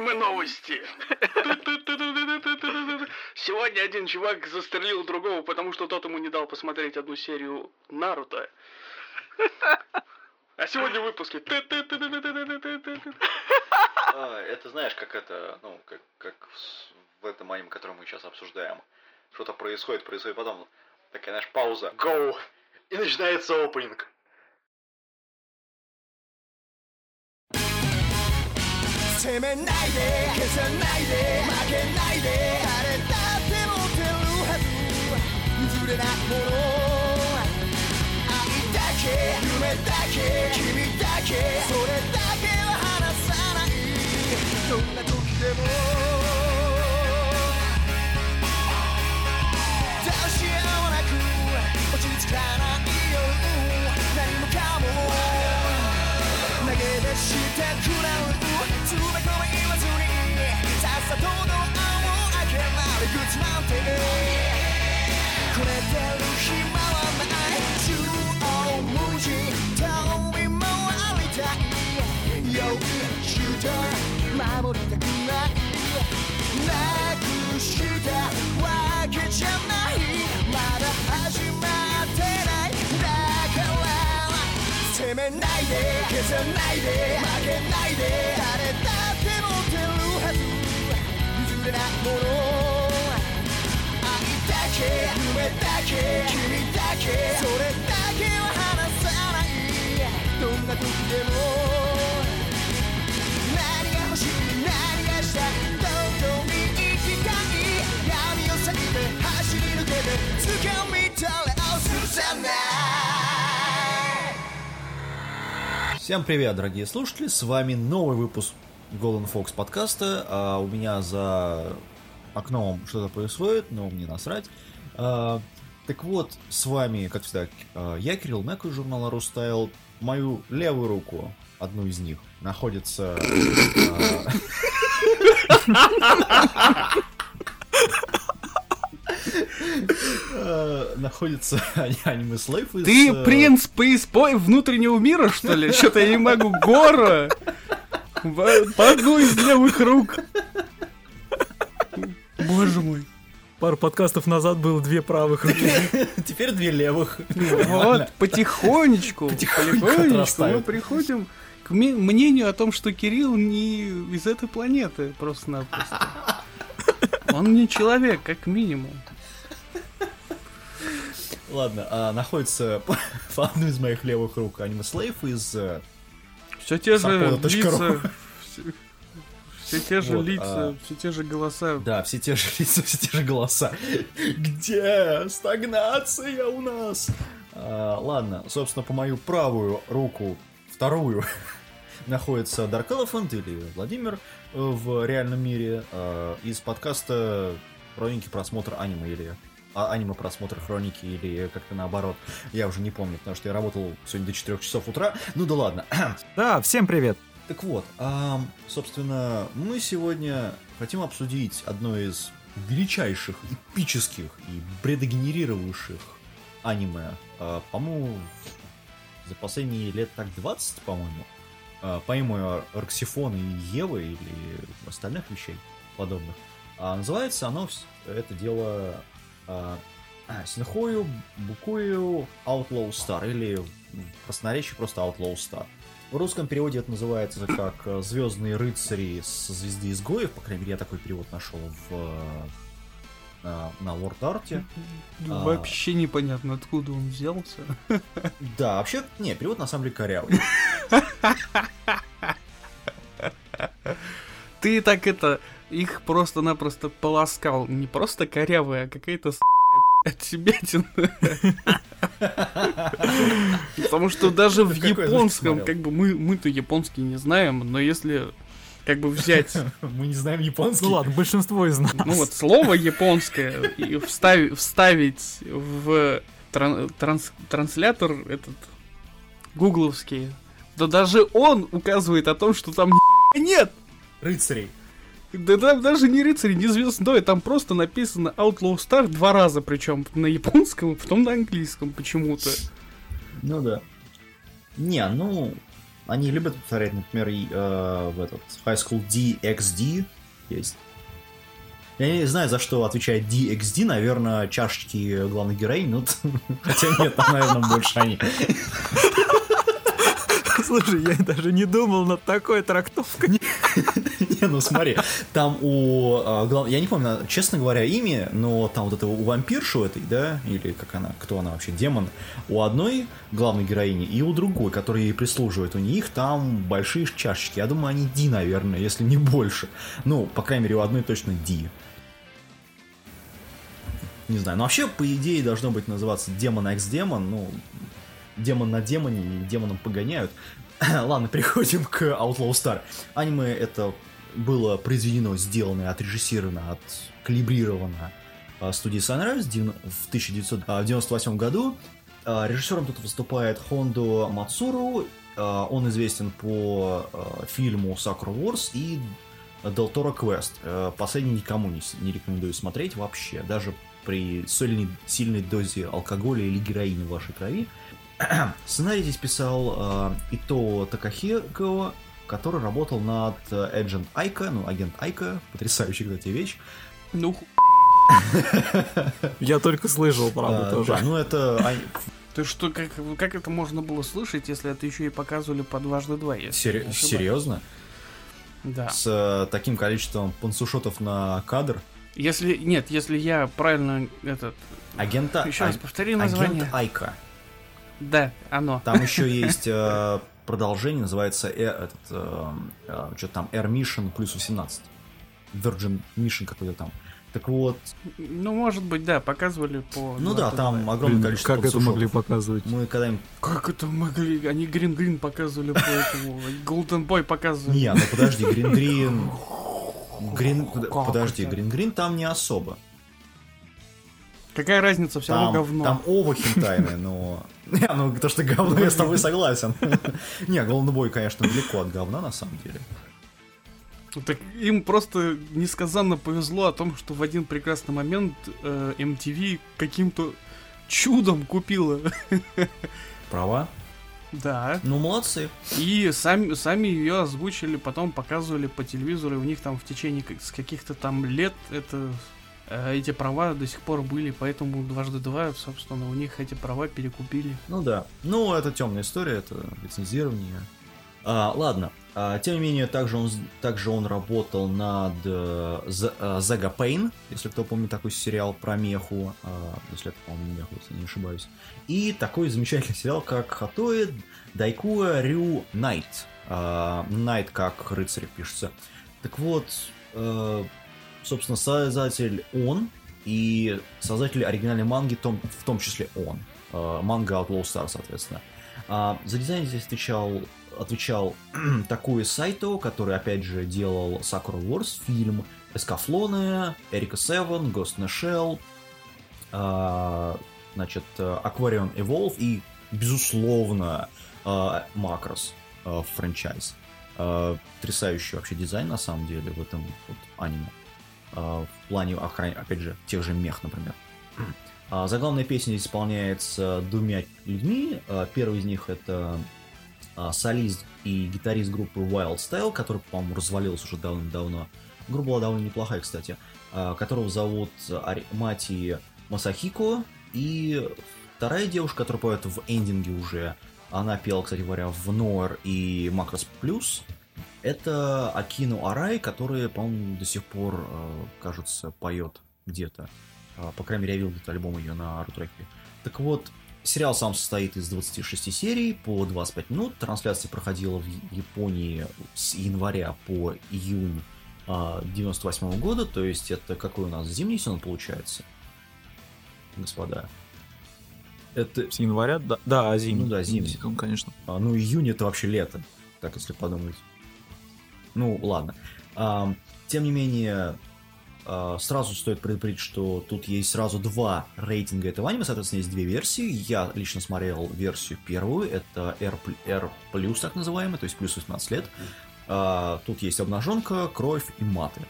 Аниме новости. Сегодня один чувак застрелил другого, потому что тот ему не дал посмотреть одну серию Наруто. А сегодня в выпуске. А, это знаешь, как это, ну, как, как в этом аниме, который мы сейчас обсуждаем. Что-то происходит, происходит, потом такая, знаешь, пауза. Go! И начинается опенинг. 責めないで消さないで負けないで誰だって持ってるはず譲れないもの愛だけ夢だけ君だけそれだけは離さないどんな時でもどうしようもなく落ち着かないてくれてる暇はない縦横無尽飛び回りたい用意して守りたくないなくしたわけじゃないまだ始まってないだから責めないで消さないで負けないで誰だって持ってるはず譲れないものけ夢だけ君だけそれだけは離さないどんな時でも何が欲しい何がしたいどこに行きたい闇を避けて走り抜けて掴み取れをすさない Всем привет, дорогие слушатели, с вами новый выпуск Golden Fox подкаста. А у меня за окном что-то происходит, но мне насрать. А, так вот, с вами, как всегда, а, я, Кирилл Мек из журнала Рустайл. Мою левую руку, одну из них, находится... а, Находится аниме Слейв из... Ты э, принц преиспой внутреннего мира, что ли? Что-то я не могу. Гора! По одной из левых рук. Боже мой. Пару подкастов назад было две правых руки. Теперь две левых. Вот, потихонечку, потихонечку мы приходим к мнению о том, что Кирилл не из этой планеты просто-напросто. Он не человек, как минимум. Ладно, а находится по одну из моих левых рук аниме Слейв из... э, Все те же лица, все, те же Вот, лица, а- все те же голоса. Да, все те же лица, все те же голоса. Где стагнация у нас? А, ладно, собственно, по мою правую руку, вторую, находится Dark Elephant или Владимир э, в реальном мире э, из подкаста Хроники просмотра аниме или а, аниме просмотр хроники или как-то наоборот. Я уже не помню, потому что я работал сегодня до 4 часов утра. Ну да ладно. Да, всем привет. Так вот, ам, собственно, мы сегодня хотим обсудить одно из величайших, эпических и бредогенерировавших аниме. А, по-моему, за последние лет так 20, по-моему. А, помимо Роксифона и Евы или остальных вещей подобных. А называется оно, это дело а, а, Синхою Букую Outlaw Star или в простонаречии просто Outlaw Star. В русском переводе это называется как э, Звездные рыцари со звезды изгоев, по крайней мере, я такой перевод нашел в э, на, на Lord Арте. А. Вообще непонятно, откуда он взялся. Да, вообще, не, перевод на самом деле корявый. Ты так это, их просто-напросто полоскал. Не просто корявая, а какая-то от себятина. Потому что даже в японском, как бы мы, мы-то японский не знаем, но если как бы взять, Мы не знаем японский. Ну ладно, большинство из нас. ну вот слово японское и вставить, вставить в тран- транс- транслятор этот гугловский, то даже он указывает о том, что там нет. Рыцарей. Да там даже не рыцарь, не звездой, там просто написано Outlaw Star два раза, причем на японском, а потом на английском почему-то. Ну да. Не, ну... они любят повторять, например, и, э, в этот High School DxD есть. Я не знаю, за что отвечает DxD, наверное, чашечки главной героини, ну, хотя нет, там, наверное, больше они. Слушай, я даже не думал над такой трактовкой. Не, ну смотри, там у а, я не помню, честно говоря, имя, но там вот это у вампирши у этой, да, или как она, кто она вообще, демон, у одной главной героини и у другой, которая ей прислуживает, у них там большие чашечки. Я думаю, они Ди, наверное, если не больше. Ну, по крайней мере, у одной точно Ди. Не знаю, но вообще, по идее, должно быть называться демон X демон, ну, демон на демоне демоном погоняют. Ладно, переходим к Outlaw Star. Аниме это было произведено, сделано, отрежиссировано, откалибрировано а, студией Sunrise в 1998 году. А, Режиссером тут выступает Хондо Мацуру. А, Он известен по а, фильму Sakura Wars и Del Toro Quest. А, Последний никому не, рекомендую смотреть вообще, даже при сильной, сильной дозе алкоголя или героина в вашей крови. Сценарий здесь писал Ито Такахико, который работал над э, Agent Айка, ну, агент Айка, потрясающая, кстати, вещь. Ну, Я только слышал, правда, тоже. Ну это... ты что, как, как это можно было слышать, если это еще и показывали по дважды два? серьезно? Да. С э, таким количеством пансушотов на кадр? Если, нет, если я правильно этот... Агента... Еще раз повтори название. Агент Айка. Да, оно. Там еще есть э, продолжение, называется э, этот, что там, Air Mission плюс 18. Virgin Mission какой-то там. Так вот, Ну, может быть, да, показывали по... ну да, там два. огромное Блин, количество как это пансушотов. могли показывать? Мы когда-нибудь... Как это могли? Они Грин Грин показывали по этому. Golden Boy показывали. Не, ну подожди, Грин Грин... Грин... Как Подожди, это? Грин Грин там не особо. Какая разница, все равно Там, говно. там оба хентайны, но... Не, ну то, что говно, я с тобой согласен. Не, Golden Boy, конечно, далеко от говна, на самом деле. Так им просто несказанно повезло о том, что в один прекрасный момент э, MTV каким-то чудом купила. Права? Да. Ну, молодцы. И сами, сами ее озвучили, потом показывали по телевизору, и у них там в течение как- с каких-то там лет это эти права до сих пор были, поэтому дважды два, собственно, у них эти права перекупили. Ну да. Ну, это темная история, это лицензирование. А, ладно. А, тем не менее, также он, также он работал над э, The- э, Pain, если кто помнит такой сериал про меху, а, если это, по-моему, меху, если не ошибаюсь. И такой замечательный сериал, как Хатоэ Дайкуа Рю Найт. А, Найт как рыцарь пишется. Так вот, э, собственно, создатель он, и создатель оригинальной манги том- в том числе он. Э, манга Outlaw Star, соответственно. А, за дизайн здесь отвечал, отвечал такой Сайто, который, опять же, делал Sakura Wars фильм, Эскафлоны, Эрика Севен, Ghost in Shell, а, значит, э, Aquarium Evolve и, безусловно, Macross а, франчайз. Потрясающий вообще дизайн, на самом деле, в этом вот аниме. А, В плане охраны, опять же, тех же мех, например. Заглавная песня здесь исполняется двумя людьми. А, Первый из них это а, солист и гитарист группы Wild Style, который, по-моему, развалился уже давно-давно. Группа была довольно неплохая, кстати. а, Которого зовут Мати Масахико. И вторая девушка, которая поет в эндинге уже, она пела, кстати говоря, в Ноэр и Макрос Плюс. Это Акину Арай, которая, по-моему, до сих пор, э, кажется, поет где-то. А, По крайней мере, я видел где-то альбом ее на рутреке. Так вот, сериал сам состоит из 26 серий по 25 минут. Трансляция проходила в Японии с января по июнь а, 98 года. То есть это какой у нас зимний сезон получается? Господа. Это... С января? Да, да зимний. Ну да, зимний. сезон, конечно. А, ну, июнь это вообще лето, так если подумать. Ну, ладно. Ам, тем не менее, а, сразу стоит предупредить, что тут есть сразу два рейтинга этого аниме, соответственно, есть две версии. Я лично смотрел версию первую, это R, R+, так называемый, то есть плюс 18 лет. А, тут есть обнаженка, кровь и маты.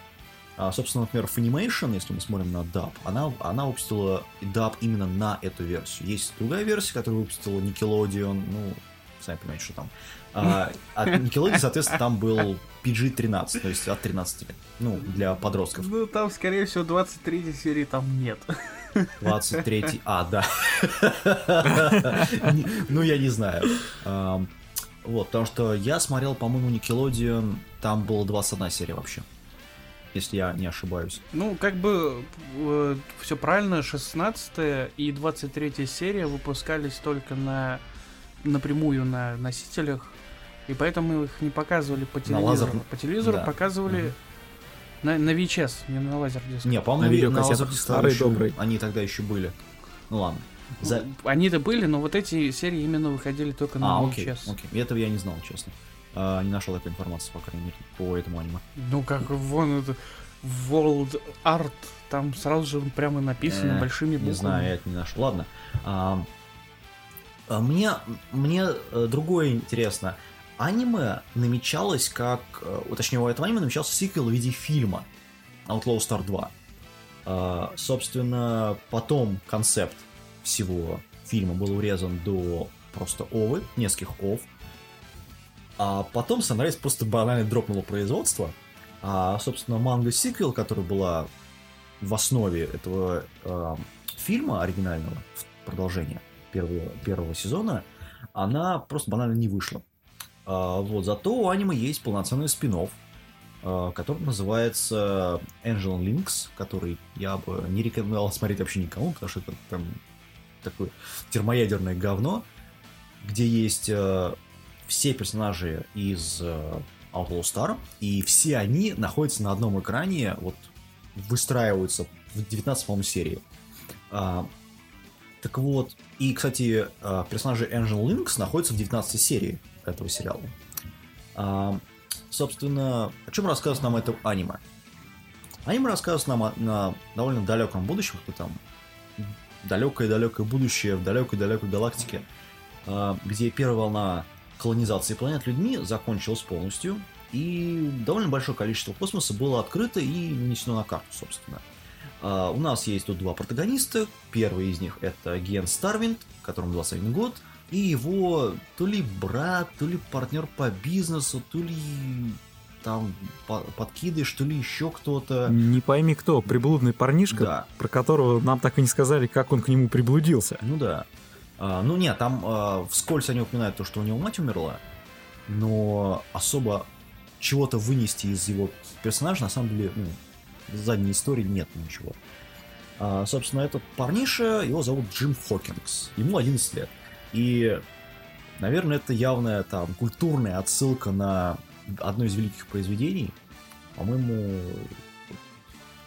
А, собственно, например, Funimation, если мы смотрим на dub, она, она выпустила даб именно на эту версию. Есть другая версия, которую выпустила Nickelodeon, ну, сами понимаете, что там. А, от Nickelodeon, соответственно, там был PG-13, то есть от 13 лет. Ну, для подростков. Ну, там, скорее всего, 23 серии там нет. 23 А, да. Ну, я не знаю. Ам, Вот, потому что я смотрел, по-моему, Nickelodeon, там было 21 серия вообще. Если я не ошибаюсь. Ну, как бы все правильно, 16 и 23 серия выпускались только на напрямую на носителях, и поэтому их не показывали по телевизору. лазер- По телевизору да. показывали Мгм. на, на VHS, не на лазердиск. Не, На по-моему, Лазердиск старый еще- добрый. Они тогда еще были. Ну ладно. За- Они-то были, но вот эти серии именно выходили только на А, VHS. окей, окей. Этого я не знал, честно. А, не нашел такой информации, по крайней мере, по этому аниме. Ну, как вон это World Art, там сразу же прямо написано Э, большими Не буквами. знаю, я это не нашел. Ладно. А, а мне, мне э, другое интересно. Аниме намечалось как... э, Точнее, у этого аниме намечался сиквел в виде фильма Outlaw Star 2. А, собственно, потом концепт всего фильма был урезан до просто овы, нескольких ов. А потом Sunrise просто банально дропнуло производство. А, собственно, манга-сиквел, который была в основе этого э, фильма оригинального, продолжения первого, первого сезона, она просто банально не вышла. А, вот, зато у аниме есть полноценный спин который называется Angel Links, который я бы не рекомендовал смотреть вообще никому, потому что это там такое термоядерное говно, где есть э, все персонажи из э, Outlaw Star, и все они находятся на одном экране, вот выстраиваются в 19 по-моему, серии. А, так вот, и, кстати, а, персонажи Angel Links находятся в 19 серии этого сериала. А, собственно, о чем рассказывает нам это аниме? Аниме рассказывает нам о- на довольно далеком будущем, кто там далекое-далекое будущее в далекой-далекой галактике, а, где первая волна колонизации планет людьми закончилась полностью, и довольно большое количество космоса было открыто и нанесено на карту, собственно. А, у нас есть тут два протагониста. Первый из них это Ген Старвинд, которому 21 год, и его то ли брат, то ли партнер по бизнесу, то ли там по- подкидыш, то ли еще кто-то. Не пойми кто, приблудный парнишка, Да. про которого нам так и не сказали, как он к нему приблудился. Ну да. А, ну нет, там а, вскользь они упоминают то, что у него мать умерла, но особо чего-то вынести из его персонажа, на самом деле, ну, в задней истории нет ничего. А, собственно, этот парниша, его зовут Джим Хокингс, ему 11 лет. И, наверное, это явная там культурная отсылка на одно из великих произведений, по-моему,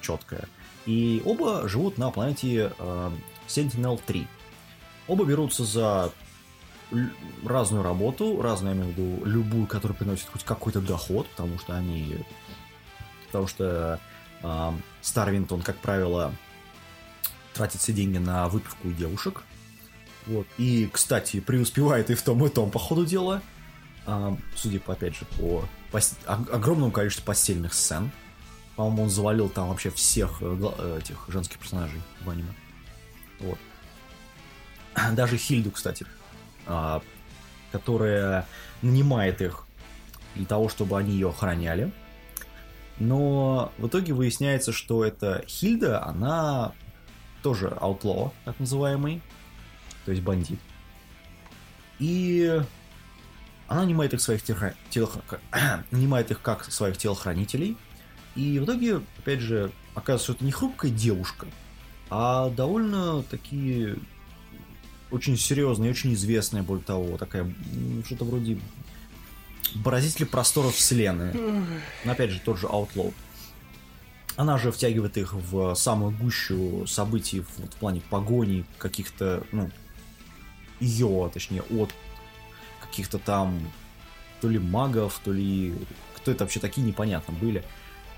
четкая. И оба живут на планете э, Sentinel-3. Оба берутся за разную работу, разную, я имею в виду, любую, которая приносит хоть какой-то доход, потому что они... Потому что э, Старвинт, он, как правило, тратит все деньги на выпивку и девушек. Вот. И, кстати, преуспевает и в том, и в том, по ходу дела. А, судя по, опять же, по пос- о- огромному количеству постельных сцен. По-моему, он завалил там вообще всех э, э, этих женских персонажей в аниме. Вот. Даже Хильду, кстати, а, которая нанимает их для того, чтобы они ее охраняли. Но в итоге выясняется, что эта Хильда, она тоже outlaw, так называемый, то есть бандит. И она нанимает их своих телохра- телохра- нанимает их как своих телохранителей. И в итоге, опять же, оказывается, что это не хрупкая девушка, а довольно такие очень серьезная очень известная, более того, такая что-то вроде поразитель просторов вселенной. Но опять же, тот же Outlaw. Она же втягивает их в самую гущу событий в, вот в плане погони каких-то, ну, ее, точнее, от каких-то там то ли магов, то ли кто это вообще такие, непонятно были.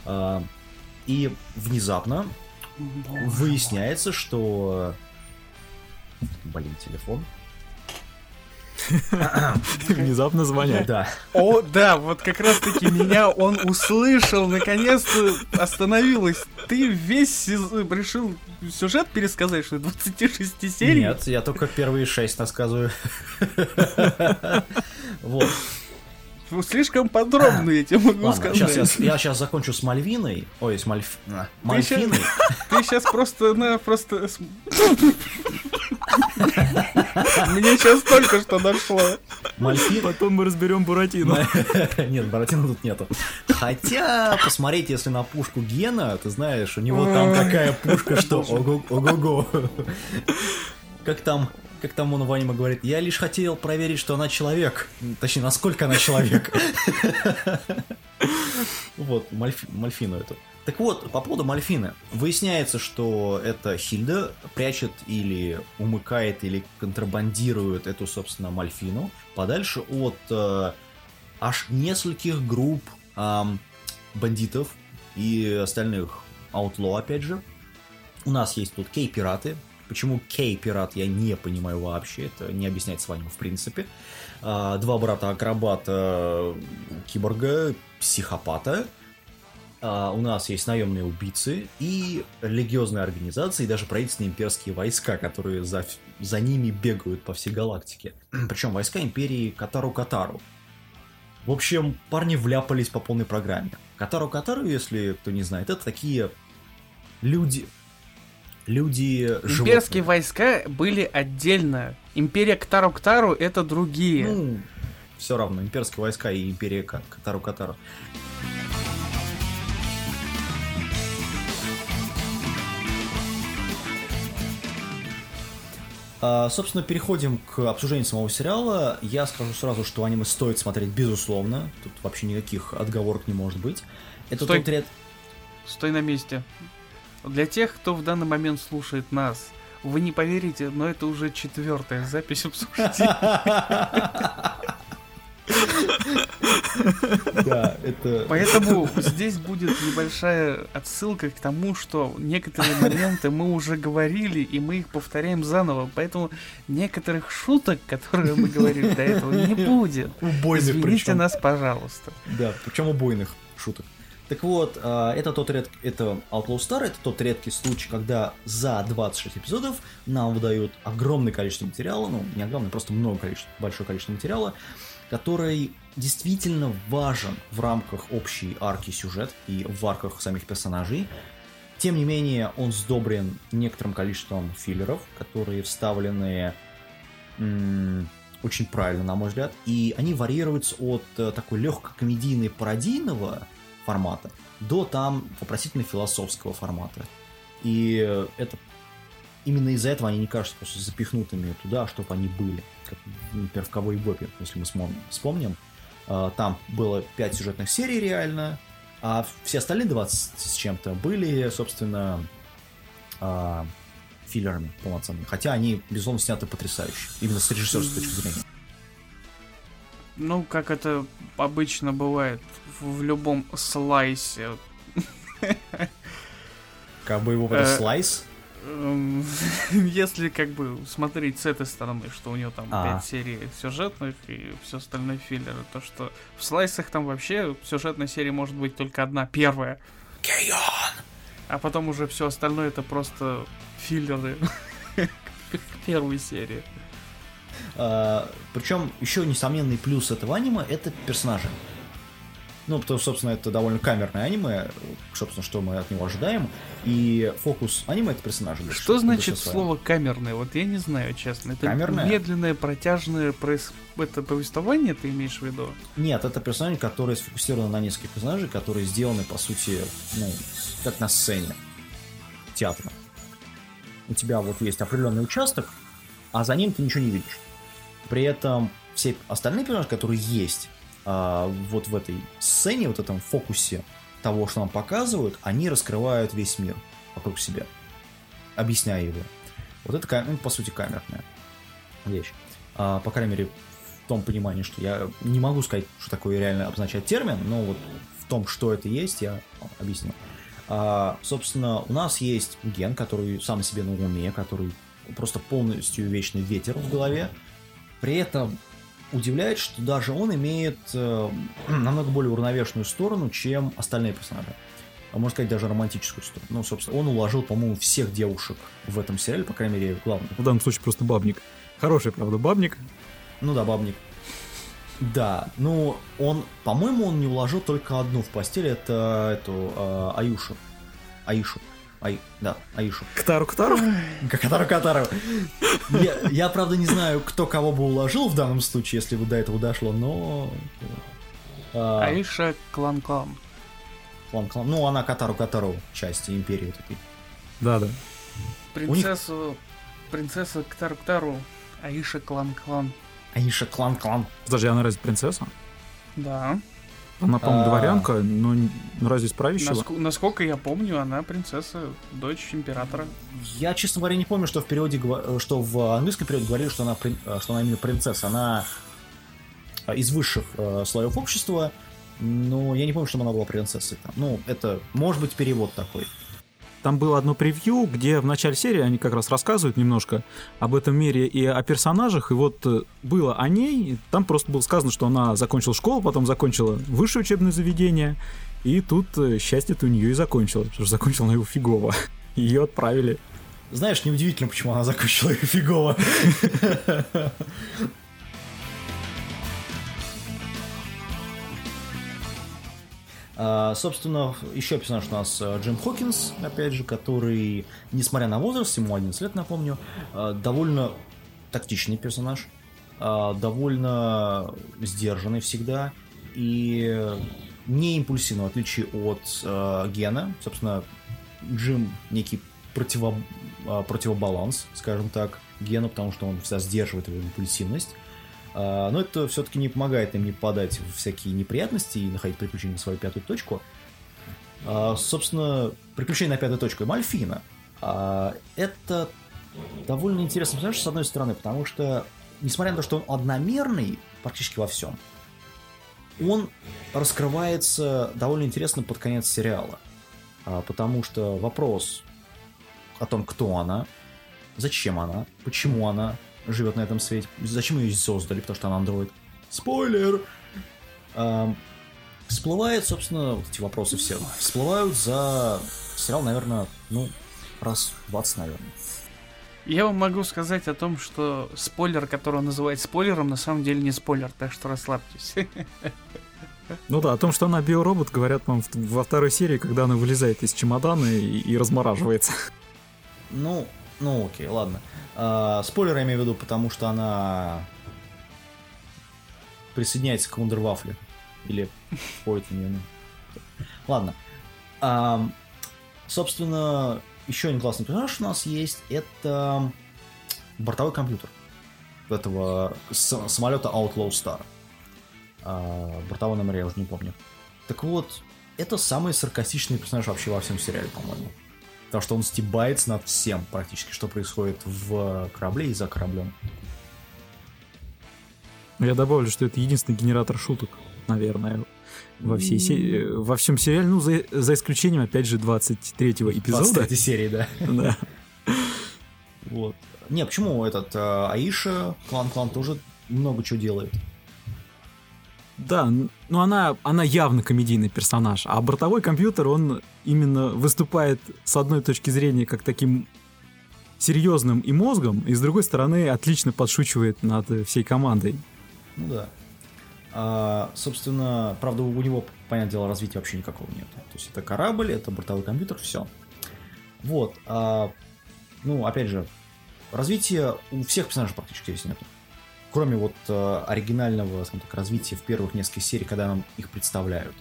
А, И внезапно выясняется, что... Блин, телефон. Внезапно звонят. Да. О, да, вот как раз таки меня он услышал, наконец-то остановилась Ты весь сезон решил сюжет пересказать, что 26 серий? Нет, я только первые шесть рассказываю. Вот. Ну, Слишком подробно, я тебе могу Ладно, сказать. сейчас я, я сейчас закончу с Мальвиной. Ой, с Мальф... Мальфиной. Ты сейчас просто, на, просто... Мне сейчас только что дошло. Мальфи... Потом мы разберем Буратино. Нет, Буратино тут нету. Хотя, посмотреть, если на пушку Гена, ты знаешь, у него там такая пушка, что ого- ого-го. Как там, как там он в аниме говорит, я лишь хотел проверить, что она человек. Точнее, насколько она человек. Вот, Мальфи- Мальфину эту. Так вот, по поводу Мальфины. Выясняется, что это Хильда прячет или умыкает, или контрабандирует эту, собственно, Мальфину подальше от э, аж нескольких групп ам, бандитов и остальных аутло, опять же. У нас есть тут кей-пираты. Почему кей-пират, я не понимаю вообще. Это не объясняет с вами в принципе. А, два брата-акробата, киборга, психопата. А, у нас есть наемные убийцы и религиозные организации, и даже правительственные имперские войска, которые за, за ними бегают по всей галактике. Причем войска империи Катару-Катару. В общем, парни вляпались по полной программе. Катару-Катару, если кто не знает, это такие люди... Люди Имперские животные. войска были отдельно. Империя Ктару-Ктару это другие. Ну, все равно, имперские войска и империя Ка- Катару-Катару. А, Собственно, переходим к обсуждению самого сериала. Я скажу сразу, что аниме стоит смотреть, безусловно. Тут вообще никаких отговорок не может быть. Это Стой. тот ряд... Стой на месте. Для тех, кто в данный момент слушает нас, вы не поверите, но это уже четвертая запись обсуждения. Да, это... Поэтому здесь будет небольшая отсылка к тому, что некоторые моменты мы уже говорили, и мы их повторяем заново. Поэтому некоторых шуток, которые мы говорили до этого, не будет. Убойных Извините причем. нас, пожалуйста. Да, причем убойных шуток. Так вот, а, это тот ред... это Outlaw Star, это тот редкий случай, когда за 26 эпизодов нам выдают огромное количество материала, ну, не огромное, просто много количества, большое количество материала, который действительно важен в рамках общей арки сюжет и в арках самих персонажей. Тем не менее, он сдобрен некоторым количеством филлеров, которые вставлены м, очень правильно, на мой взгляд. И они варьируются от э, такой легко-комедийной пародийного формата до там вопросительно-философского формата. И э, это именно из-за этого они не кажутся просто запихнутыми туда, чтобы они были. Как, например, в Ковой Бобе, если мы вспомним. Э, Там было 5 сюжетных серий реально, а все остальные 20 с чем-то были, собственно, а, филлерами полноценными. Хотя они, безусловно, сняты потрясающе. Именно с режиссерской точки зрения. Ну, как это обычно бывает в в любом слайсе. Как бы его Э, слайс. Эм, Если как бы смотреть с этой стороны, что у него там А. 5 серий сюжетных и все остальное филлеры, то что в слайсах там вообще сюжетная серия может быть только одна, первая. А потом уже все остальное это просто филлеры первой серии. А, Причем еще несомненный плюс этого аниме это персонажи. Ну, потому что, собственно, это довольно камерное аниме, собственно, что мы от него ожидаем. И фокус аниме это персонажи. больше, Что значит слово камерное? Вот я не знаю, честно. Это Камерное? медленное, протяжное проис- это повествование ты имеешь в виду? Нет, это персонажи, которые сфокусированы на нескольких персонажей, которые сделаны, по сути, ну, как на сцене театра. У тебя вот есть определенный участок, а за ним ты ничего не видишь. При этом все остальные персонажи, которые есть а, вот в этой сцене, вот этом фокусе того, что нам показывают, они раскрывают весь мир вокруг себя, объясняя его. Вот это, ну, по сути, камерная вещь. А, по крайней мере, в том понимании, что я не могу сказать, что такое реально обозначает термин, но вот в том, что это есть, я объясню. А, собственно, у нас есть ген, который сам себе на уме, который просто полностью вечный ветер в голове. При этом удивляет, что даже он имеет э, намного более уравновешенную сторону, чем остальные персонажи. а можно сказать, даже романтическую сторону. Ну, собственно, он уложил, по-моему, всех девушек в этом сериале, по крайней мере, главных. В данном случае просто бабник. Хороший, правда, бабник. Ну да, бабник. Да, ну, он, по-моему, он не уложил только одну в постель, это эту э, Аюшу. Аишу. Ай, да, Аишу. Ктару, Ктару. Катару Катару. Я, я, правда, не знаю, кто кого бы уложил в данном случае, если бы до этого дошло, но... а, Аиша Клан-Клан. клан, клан. Ну, она Катару Катару, часть империи вот этой. Да-да. Принцессу... Принцесса Ктару-Ктару. Аиша Клан-Клан. Аиша клан клан. Подожди, она разве принцесса? Да. Она, по-моему, А. дворянка, но ну, разве из правящего? Наск- насколько я помню, она принцесса, дочь императора. Я, честно говоря, не помню, что в переводе, гва- что в английском переводе говорили, что она, э, что она именно принцесса. Она э, из высших э, слоев общества, но я не помню, что она была принцессой. Там. Ну, это может быть перевод такой. Там было одно превью, где в начале серии они как раз рассказывают немножко об этом мире и о персонажах. И вот э, было о ней, там просто было сказано, что она закончила школу, потом закончила высшее учебное заведение. И тут э, счастье-то у нее и закончилось, потому что закончила она его фигово. Ее отправили. Знаешь, неудивительно, почему она закончила ее фигово. Собственно, еще персонаж у нас э, Джим Хокинс, опять же, который, несмотря на возраст, ему 11 лет, напомню, э, довольно тактичный персонаж, э, довольно сдержанный всегда и не импульсивный, в отличие от э, Гена. Собственно, Джим некий противо, а, противобаланс, скажем так, Гену, потому что он всегда сдерживает его импульсивность. А, Но это все-таки не помогает им не попадать в всякие неприятности и находить приключения на свою пятую точку. А, Собственно, приключение на пятую точку Мальфина. а, Это довольно интересно, знаешь, с одной стороны, потому что, несмотря на то, что он одномерный практически во всем, он раскрывается довольно интересно под конец сериала. Потому что вопрос о том, кто она, зачем она, почему она живет на этом свете, зачем ее создали, потому что она андроид. Спойлер! Ам, всплывает, собственно, вот эти вопросы все. Всплывают за сериал, наверное, ну, раз 20, наверное. Я вам могу сказать о том, что спойлер, который он называет спойлером, на самом деле не спойлер, так что расслабьтесь. Ну да, о том, что она биоробот, говорят, по во второй серии, когда она вылезает из чемодана и, и размораживается. Ну, ну окей, ладно. А, спойлер я имею в виду, потому что она присоединяется к Вундервафле. Или входит в нее. ну. Ладно. Ам, собственно, еще один классный персонаж у нас есть. Это бортовой компьютер этого самолета Outlaw Star. А, бортовой номер я уже не помню. Так вот, это самый саркастичный персонаж вообще во всем сериале, по-моему. Потому что он стебается над всем практически, что происходит в корабле и за кораблем. Я добавлю, что это единственный генератор шуток, наверное, во всей се- э, во всем сериале, ну, за, за исключением, опять же, 23-го эпизода. 23 серии, да. Да. Вот. Не, почему этот э, Аиша, клан-клан тоже много чего делает. Да, ну она, она явно комедийный персонаж, а бортовой компьютер, он именно выступает с одной точки зрения как таким серьезным и мозгом, и с другой стороны отлично подшучивает над всей командой. Ну да. А, собственно, правда, у него, понятное дело, развития вообще никакого нет. То есть это корабль, это бортовой компьютер, все. Вот. а, ну, опять же, развития у всех персонажей практически здесь нет. Кроме вот э, оригинального, скажем так, развития в первых нескольких серий, когда нам их представляют.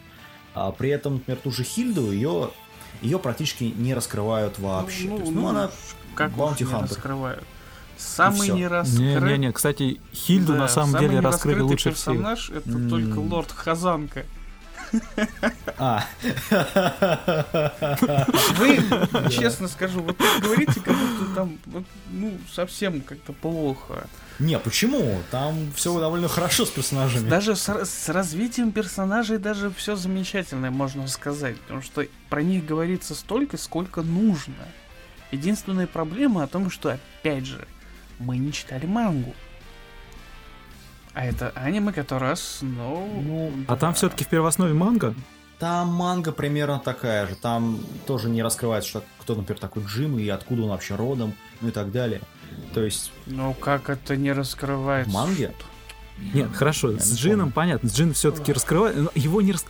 А при этом, например, ту же Хильду, ее, ее практически не раскрывают вообще. То есть, ну, она как не Hunter. раскрывают. Самый не раскрытый... Не-не-не, кстати, Хильду Да, на самом деле раскрыли лучше всех. персонаж это М. только лорд Хазанка. А. Вы, честно скажу, вот так говорите, как будто там, ну, совсем как-то плохо. Не, почему? Там все довольно хорошо с персонажами. Даже с, с развитием персонажей даже все замечательное, можно сказать. Потому что про них говорится столько, сколько нужно. Единственная проблема о том, что, опять же, мы не читали мангу. А это аниме, которое основ... Ну, А там все-таки в первооснове манга? Там манга примерно такая же. Там тоже не раскрывается, что кто, например, такой Джим и откуда он вообще родом, ну и так далее. То есть Ну как это не раскрывается? в манге Нет, хорошо, Я с не Джином помню. понятно, с Джином все-таки раскрывает, но его не рас...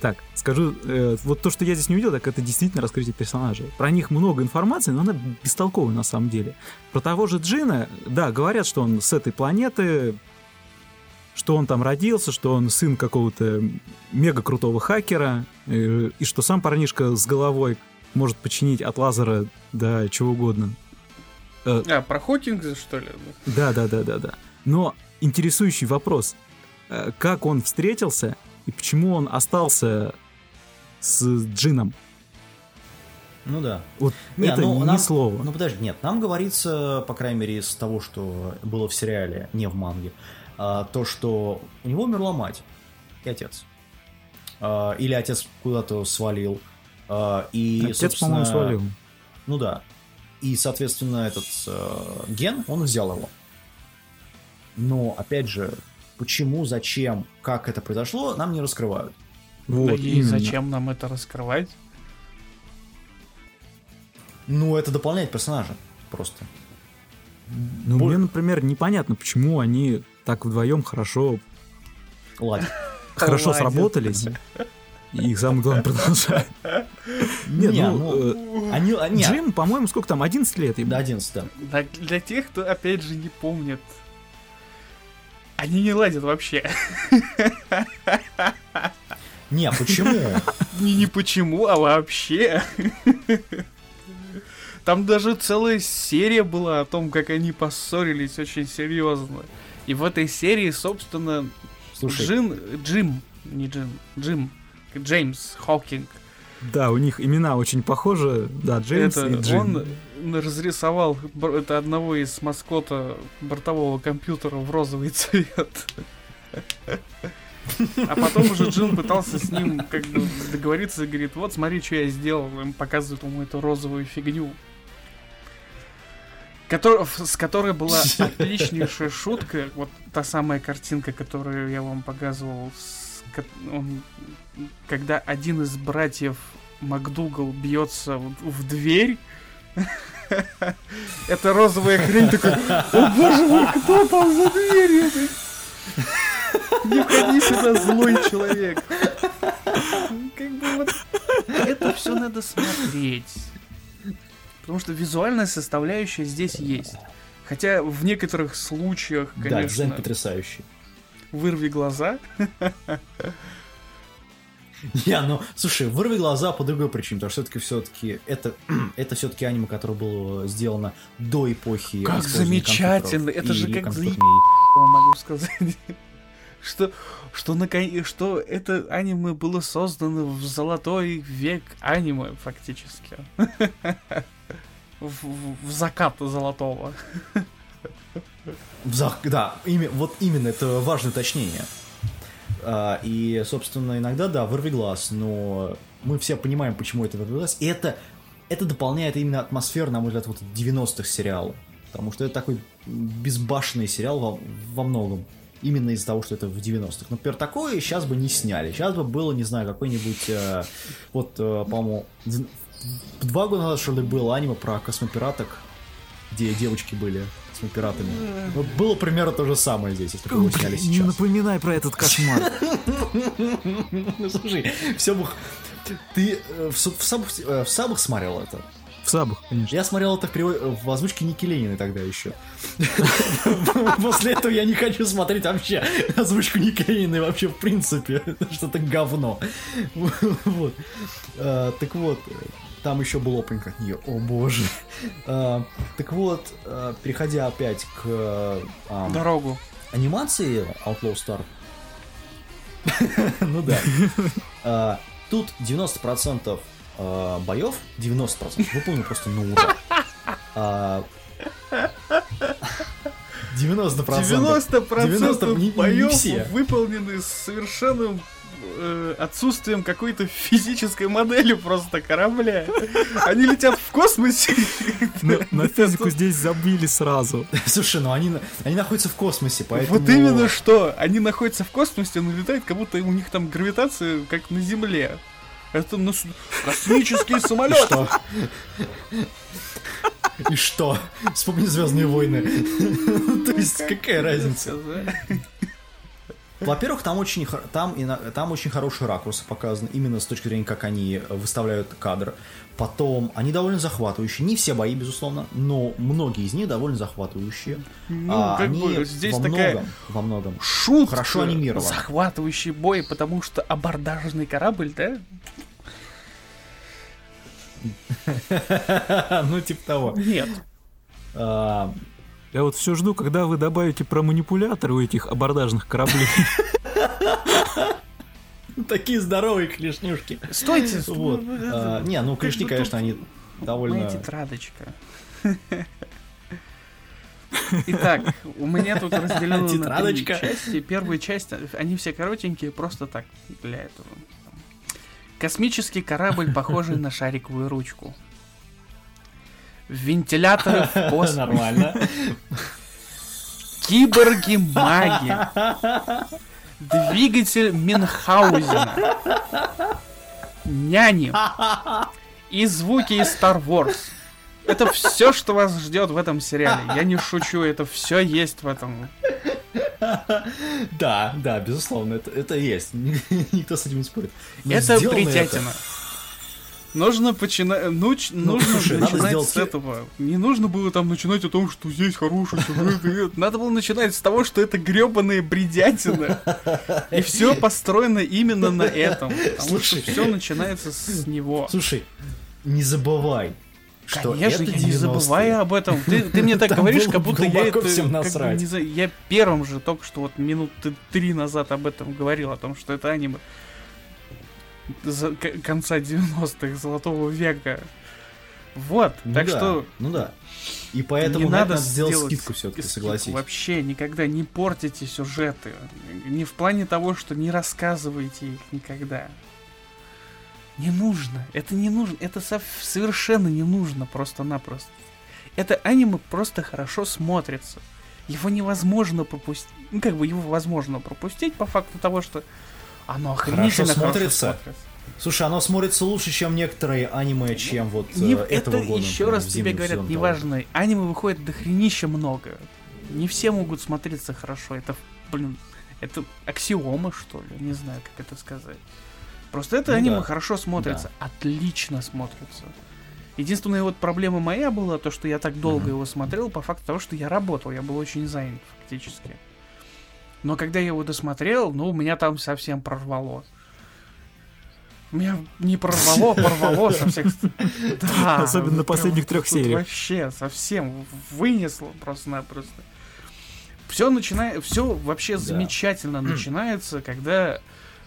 Так, скажу, э, вот то, что я здесь не увидел, так это действительно раскрытие персонажей. Про них много информации, но она бестолковая на самом деле. Про того же Джина, да, говорят, что он с этой планеты, что он там родился, что он сын какого-то мега крутого хакера, э, и что сам парнишка с головой может починить от лазера до чего угодно. А, про Хокинга, что ли? Да, да, да, да, да. Но интересующий вопрос, э, как он встретился и почему он остался с Джином? Ну да. Вот Не, это ну, ни нам- слова. Ну подожди, нет, нам говорится, по крайней мере, из того, что было в сериале, не в манге, то, что у него умерла мать и отец. А, или отец куда-то свалил. А, и, Отец, по-моему, свалил. Ну да. И, соответственно, этот ген, он взял его. Но, опять же, почему, зачем, как это произошло, нам не раскрывают. Вот, Да и именно. зачем нам это раскрывать? Ну, это дополняет персонажа просто. Ну, Боль- мне, например, непонятно, почему они так вдвоем хорошо, Ладно. хорошо Ладят. сработались. И самое главное, продолжают. Нет, Не, ну, ну, э, Они, а, Джим, по-моему, сколько там, 11 лет ему? до 11, да. Для, для тех, кто, опять же, не помнит. Они не ладят вообще. Не, почему? Не, не почему, а вообще. Там даже целая серия была о том, как они поссорились очень серьезно. И в этой серии, собственно, Слушай, Джин, Джим, не Джим, Джим, Джеймс Хокинг, Да, у них имена очень похожи. Да, Джеймс это и Джим. он разрисовал это одного из маскота бортового компьютера в розовый цвет. А потом уже Джим пытался с ним как бы договориться и говорит, вот смотри, что я сделал. Им показывают ему эту розовую фигню. Котор- с которой была отличнейшая шутка. Вот та самая картинка, которую я вам показывал. с он- когда один из братьев МакДугал бьется в, в дверь. Это розовая хрень такой, о боже мой, кто там за дверью? Не ходи сюда, злой человек. Как бы вот это все надо смотреть. Потому что визуальная составляющая здесь есть. Хотя в некоторых случаях, да, дизайн конечно, потрясающий. вырви глаза. Я, ну, слушай, вырви глаза по другой причине, потому что все-таки все-таки это, это все-таки аниме, которое было сделано до эпохи. Как замечательно! Это же как Что могу сказать? Что, что, након- что это аниме было создано в золотой век аниме, фактически. В, в- закат золотого. Да, вот именно, это важное уточнение. А, и, собственно, иногда, да, вырви глаз, но мы все понимаем, почему это вырви глаз. И это, это дополняет именно атмосферу, на мой взгляд, вот 90-х сериала. Потому что это такой безбашенный сериал во, во многом. Именно из-за того, что это в 90-х. Например, такое сейчас бы не сняли. Сейчас бы было, не знаю, какой-нибудь... э, вот, э, по-моему, два года назад, что ли, было аниме про космопираток, где девочки были космопиратами. Вот было примерно то же самое здесь, если бы его сняли Не сейчас. напоминай про этот кошмар. Ну, слушай, все бы... Ты э, в, су- в сабах, э, в сабах смотрел это? В сабах, конечно. Я смотрел это в, переводе- в озвучке Ники Ленина тогда еще. После этого я не хочу смотреть вообще озвучку Ники Ленина и вообще в принципе. Что-то говно. Вот. Так вот, там еще был опенинг от нее. О боже. А, Так вот, а, переходя опять к ам, Дорогу. анимации Outlaw Star. Ну да. А, Тут 90% а, боев, 90% выполнены просто на ура. А, 90%. 90%, 90 не- не боев все. выполнены с совершенным э, отсутствием какой-то физической модели просто корабля. Они летят в космосе. На, на физику здесь забили сразу. Слушай, ну они, они находятся в космосе, поэтому... Вот именно что. Они находятся в космосе, но летают, как будто у них там гравитация, как на Земле. Это нас- космический самолет. И что? Вспомни Звездные войны. То есть какая разница? Во-первых, там очень, там, и на- там очень хорошие ракурсы показаны, именно с точки зрения, как они э, выставляют кадр. Потом, они довольно захватывающие. Не все бои, безусловно, но многие из них довольно захватывающие. Ну, А как они бы здесь во такая многом, во многом. шутка. Хорошо анимировано. Захватывающий бой, потому что абордажный корабль, да? Ну, типа того. Нет. Я вот все жду, когда вы добавите про манипуляторы у этих абордажных кораблей. Такие здоровые клешнюшки. Стойте. Вот. А, Не, ну клешни, конечно, тут они довольно... Моя тетрадочка. Итак, у меня тут разделено на три части. Первая часть, они все коротенькие, просто так, для этого. Космический корабль, похожий на шариковую ручку. Вентиляторы в космосе. Нормально. Киборги-маги. Двигатель Минхаузена. Няни. И звуки из Star Wars. Это все, что вас ждет в этом сериале. Я не шучу, это все есть в этом. Да, да, безусловно, это, это есть. Никто с этим не спорит. Но это сделано бредятина. Нужно починать. нужно Ну, слушай, надо начинать сделать с этого. Не нужно было там начинать о том, что здесь хороший сюжет. Надо было начинать с того, что это гребаная бредятина. И все построено именно на этом. Потому что Слушай. все начинается с него. Слушай, не забывай, что Конечно, это я не 90-е. забываю об этом. Ты, ты мне так говоришь, как будто я это... всем как не знаю, я первым же только что вот минуты три назад об этом говорил, о том, что это аниме конца 90-х, золотого века. Вот, Ну так да, что Ну да. И поэтому не надо надо сделать сделать скидку все-таки, согласись. Вообще никогда не портите сюжеты. Не в плане того, что не рассказывайте их никогда. Не нужно. Это не нужно. Это сов- совершенно не нужно просто-напросто. Это аниме просто хорошо смотрится. Его невозможно пропустить. Ну, как бы его возможно пропустить по факту того, что оно охренительно хорошо смотрится? смотрится. Слушай, оно смотрится лучше, чем некоторые аниме, чем вот э, Не- этого это года. еще например, раз тебе говорят, неважно, аниме выходит до хренища много. Не все могут смотреться хорошо. Это, блин, это аксиома, что ли? Не знаю, как это сказать. Просто это Ну аниме да. хорошо смотрится, отлично смотрится. Единственная вот проблема моя была, то, что я так долго Мгм. его смотрел, по факту того, что я работал, я был очень занят фактически. Но когда я его досмотрел, ну, меня там совсем прорвало. Меня не прорвало, порвало со всех Да. Особенно на вот прям последних трех сериях. Вообще, совсем вынесло просто-напросто. Все начинает, все вообще замечательно начинается, когда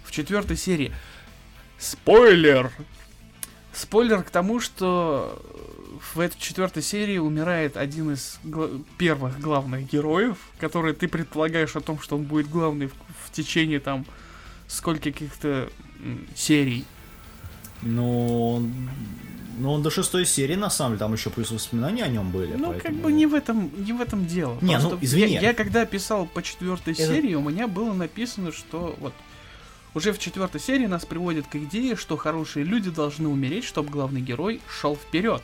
в четвертой серии спойлер. Спойлер к тому, что в этой четвертой серии умирает один из гла- первых главных героев, который ты предполагаешь о том, что он будет главный в, в течение там сколько каких-то серий. Ну, ну, он до шестой серии, на самом деле, там еще плюс воспоминания о нем были. Ну, поэтому- как бы не в этом, не в этом дело. Не, ну, извини. Я, я когда писал по четвертой Это- серии, у меня было написано, что вот уже в четвертой серии нас приводят к идее, что хорошие люди должны умереть, чтобы главный герой шел вперед.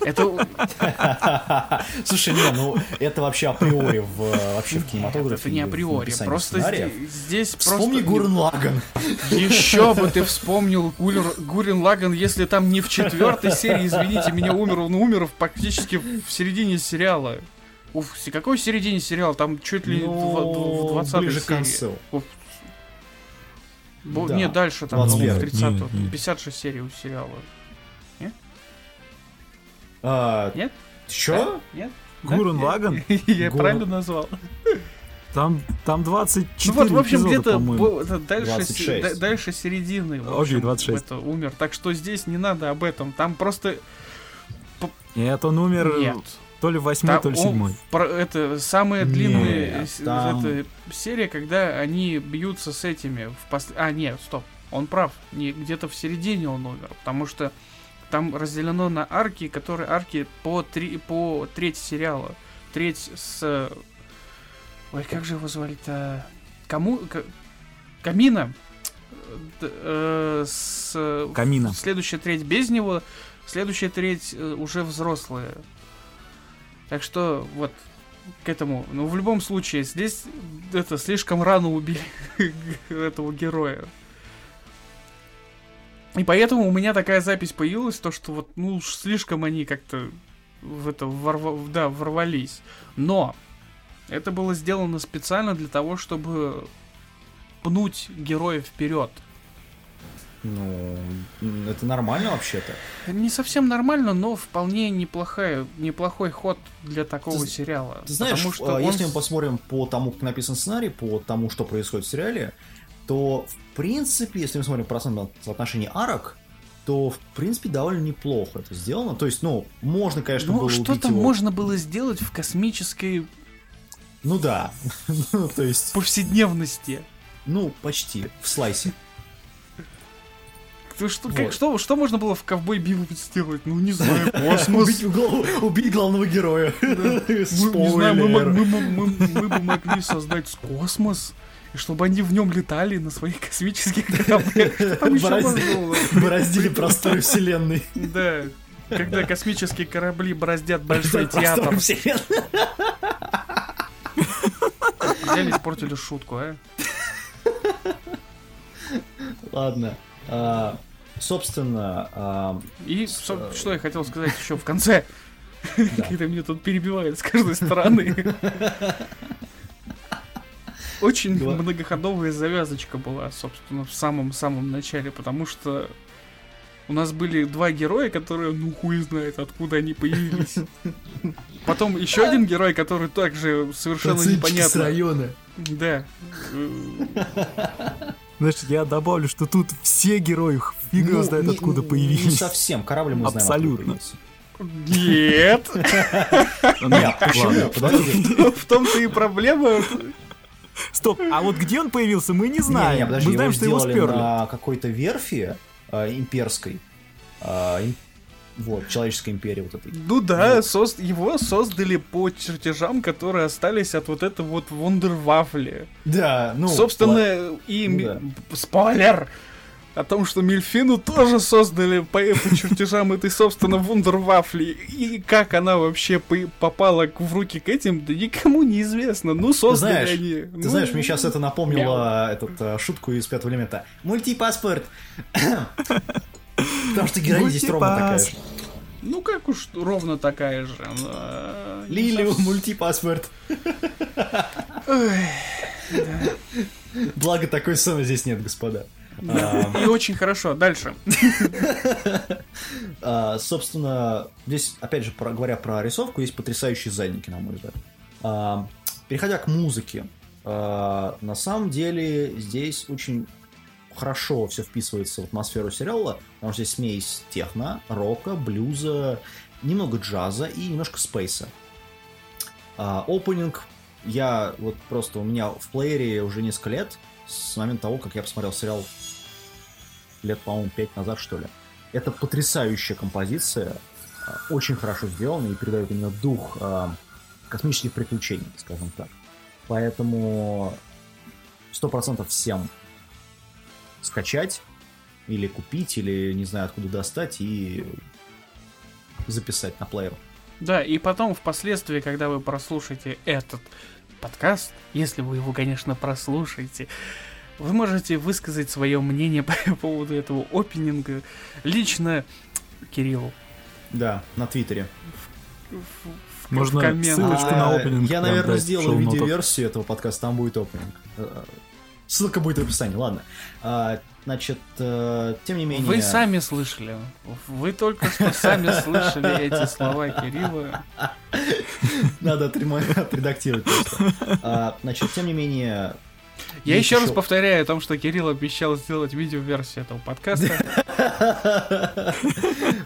Это Слушай, не, ну это вообще априори в, вообще в Нет, кинематографе. это не априори. Просто здесь, здесь Вспомни просто... Гурен Лаган. Еще бы ты вспомнил Гурен Лаган, если там не в четвертой серии, извините меня, умер, он умер практически в середине сериала. Уф, какой середине сериала? Там чуть ли в- в Ну, 20 ближе к серии. концу. Уф. Бо- Да. Не, дальше там, 21. в 30 Не, не. 56 серий у сериала. А, Нет? Чё? Нет? Гурен Да? Лаган? Я правильно назвал? Там, там 24 Ну вот, в общем, где-то дальше, се- 26. да- дальше середины. в Окей, общем, 26. это умер. Так что здесь не надо об этом. Там просто Нет, он умер нет. То ли в восьмой, Там то ли седьмой. это самая длинная Нет, там- это серия, когда они бьются с этими. В пос- А, нет, стоп. Он прав. Не, где-то в середине он умер. Потому что там разделено на арки, которые арки по, три, по треть сериала. Треть с... Ой, как же его звали-то? Кому? К- Камина. Д- э, с... Камина. Следующая треть без него. Следующая треть э, уже взрослые. Так что вот к этому. Но в любом случае, здесь это слишком рано убили этого героя. И поэтому у меня такая запись появилась, то что вот, ну, уж слишком они как-то в это ворва- да, ворвались. Но это было сделано специально для того, чтобы пнуть героя вперед. Ну, это нормально вообще-то. Не совсем нормально, но вполне неплохая, неплохой ход для такого Ты сериала. Ты знаешь, Потому что а, он если мы с- посмотрим по тому, как написан сценарий, по тому, что происходит в сериале, то, в принципе, если мы смотрим процентное соотношение арок, то, в принципе, довольно неплохо это сделано. То есть, ну, можно, конечно, Ну, было что-то его. можно было сделать в космической Ну да. Ну, то есть, повседневности. ну, почти. В слайсе. Что, Вот. как, что, что можно было в ковбой Бибоп сделать? Ну, не знаю, космос. Убить, глав- убить главного героя. Мы, не знаю, мы, мы мог- мы- мы бы могли создать космос, и чтобы они в нем летали на своих космических кораблях. Бороздили- просторы вселенной. Да, когда космические корабли бороздят большой театр. Взяли испортили шутку, а? Ладно. А, Собственно, а, И С- э, что я хотел сказать еще в конце, Да. когда меня тут перебивают с каждой стороны. Очень Гла- многоходовая завязочка была, собственно, в самом-самом начале, потому что у нас были два героя, которые, ну хуй знает, откуда они появились. Потом еще один герой, который также совершенно пацанчики с непонятно. района. Да. Значит, я добавлю, что тут все герои фиг Ну, знает, не- откуда Не появились. совсем. Корабль мы знаем, Абсолютно. Нет. Нет, почему? Подожди. В том-то и проблема. Стоп, а вот где он появился, мы не Не, знаем. не, подожди, мы знаем, его что его сделали сперли. на какой-то верфи а, имперской. Им- Вот, человеческой империи вот этой. Ну да, сос- его создали по чертежам, которые остались от вот этого вот вундервафли. Да, ну... Собственно, и ну да. спойлер о том, что Мильфину тоже создали по, по чертежам этой, собственно, вундервафли. И как она вообще по- попала в руки к этим, да никому не известно. Ну, создали знаешь, они. Ты Ну, знаешь, мне сейчас это напомнило этот, а, шутку из пятого элемента. Мультипаспорт. Потому что героиня здесь ровно такая же. Ну, как уж ровно такая же. не Лилию, мультипаспорт. Благо такой сцены здесь нет, господа. И очень хорошо. Дальше. А, собственно, здесь, опять же, говоря про рисовку, есть потрясающие задники, на мой взгляд. А, переходя к музыке, а, на самом деле здесь очень хорошо все вписывается в атмосферу сериала, потому что здесь смесь техно, рока, блюза, немного джаза и немножко спейса. Опенинг я вот просто у меня в плеере уже несколько лет, с момента того, как я посмотрел сериал лет, по-моему, пять назад, что ли. Это потрясающая композиция, а, очень хорошо сделана и передает именно дух а, космических приключений, скажем так. Поэтому сто процентов всем скачать или купить, или не знаю откуда достать и записать на плеер. Да, и потом, впоследствии, когда вы прослушаете этот подкаст, если вы его, конечно, прослушаете, вы можете высказать свое мнение по поводу этого опенинга лично Кириллу. Да, на Твиттере. В- в- в Можно коммент. ссылочку на А, опенинг Я, наверное, в сделаю видеоверсию этого подкаста, там будет опенинг. Э, Ссылка будет в описании, ладно. А, Значит, э, тем не менее... Вы сами слышали. Вы только что сами слышали эти слова Кирилла. Надо отредактировать. А, Значит, тем не менее, Я еще раз повторяю о том, что Кирилл обещал сделать видеоверсию этого подкаста.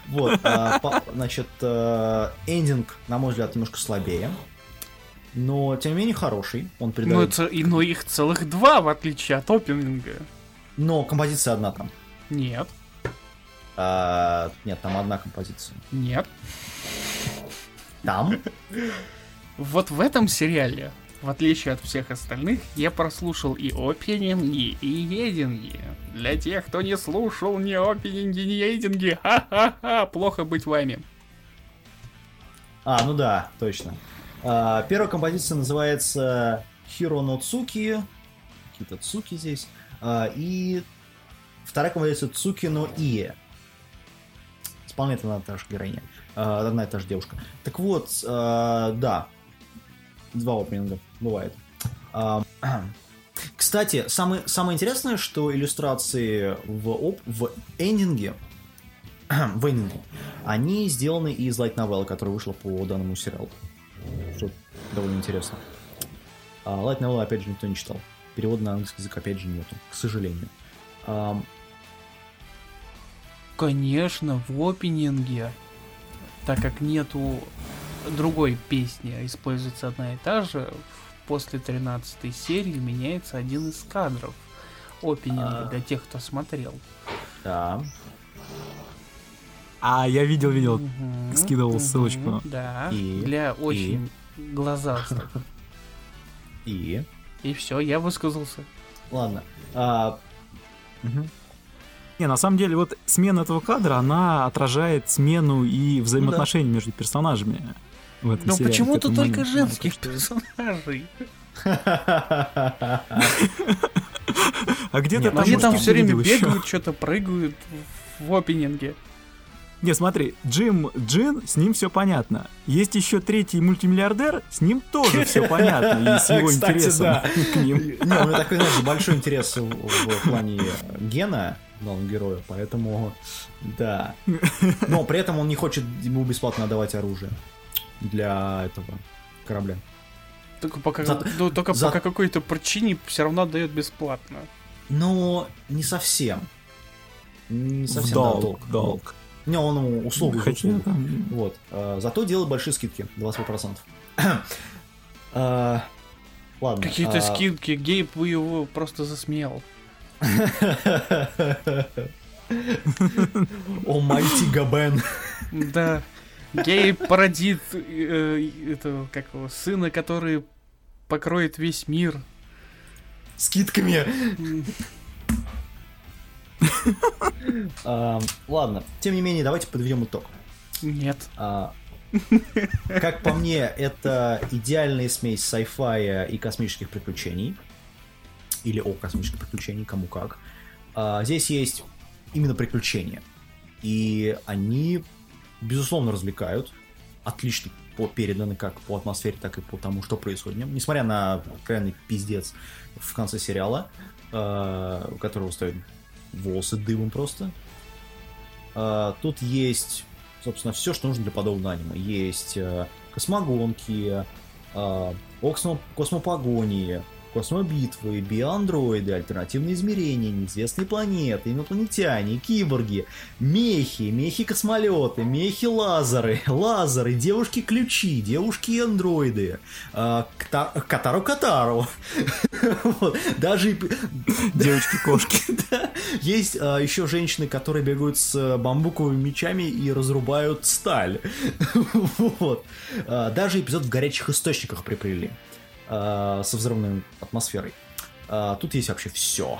Вот, а, значит, э, эндинг, на мой взгляд, немножко слабее. Но, тем не менее, хороший. Он Ну, придает... и- но их целых два, в отличие от опенинга. Но композиция одна там. Нет, А, Нет, там одна композиция. нет. Там? Вот в этом сериале, в отличие от всех остальных, я прослушал и опенинги, и единги. Для тех, кто не слушал ни опенинги, ни единги, ха-ха-ха, плохо быть вами. А, ну да, точно. А, Первая композиция называется no Tsuki. Какие-то Цуки здесь. А, И вторая композиция Цуки no Ие. Исполняет одна и та же героиня. А, Одна и та же девушка. Так вот, а, да. Два опенинга. Бывает. Кстати, самое, самое интересное, что иллюстрации в, оп- в эндинге в эндинге, они сделаны из light novel, которая вышла по данному сериалу. Что довольно интересно. Light novel, опять же, никто не читал. Перевода на английский язык, опять же, нету, к сожалению. Ам, Конечно, в опенинге, так как нету другой песни, а используется одна и та же, после 13 серии меняется один из кадров опенинга А. для тех, кто смотрел. да. А, я видел, видел. Мгм, скидывал мгм, ссылочку. Да, И? для очень глазастых. И... И все, я высказался. Ладно. А, мгм. Не, на самом деле, вот смена этого кадра, она отражает смену и взаимоотношения между персонажами в этом Но сериале почему-то только моменту. женских что- персонажей. А где-то там Они там все время бегают, что-то прыгают в- в опенинге. Не, смотри, Джим Джин, с ним все понятно. Есть еще третий мультимиллиардер, с ним тоже все понятно. И с его Кстати, интересом да. к ним. Не, у меня такой, знаешь, большой интерес в, в плане Гена, главного героя, поэтому да. Но при этом он не хочет ему бесплатно отдавать оружие для этого корабля. Только пока, За- ну, только за- по какой-то причине все равно дает бесплатно. Но не совсем. Не В совсем, да, долг, долг. Не, он ему услугу Хотя там- Вот. А, Зато делает большие скидки, 20%. А, Ладно. Какие-то а, скидки, Гейб бы его просто засмеял. Almighty Габен. Да. Гейб породит э, этого, как его, сына, который покроет весь мир. Скидками. А, Ладно. Тем не менее, давайте подведем итог. Нет. А, Как по мне, это идеальная смесь sci-fi и космических приключений. Или о космических приключениях, кому как. А, Здесь есть именно приключения. И они, безусловно, развлекают. Отлично по- переданы как по атмосфере, так и по тому, что происходит в нем. Несмотря на крайний пиздец в конце сериала, э, у которого стоят волосы дымом просто. А, Тут есть собственно, все, что нужно для подобного аниме. Есть э, космогонки, э, оксно- космопогони, космобитвы, биоандроиды, альтернативные измерения, неизвестные планеты, инопланетяне, киборги, мехи, мехи-космолеты, мехи-лазеры, лазеры, девушки-ключи, девушки-андроиды, э, Катару-Катару. Даже Девочки-кошки. Есть а, еще женщины, которые бегают с бамбуковыми мечами и разрубают сталь. вот. А, даже эпизод в горячих источниках приплели а, со взрывной атмосферой. А, тут есть вообще все.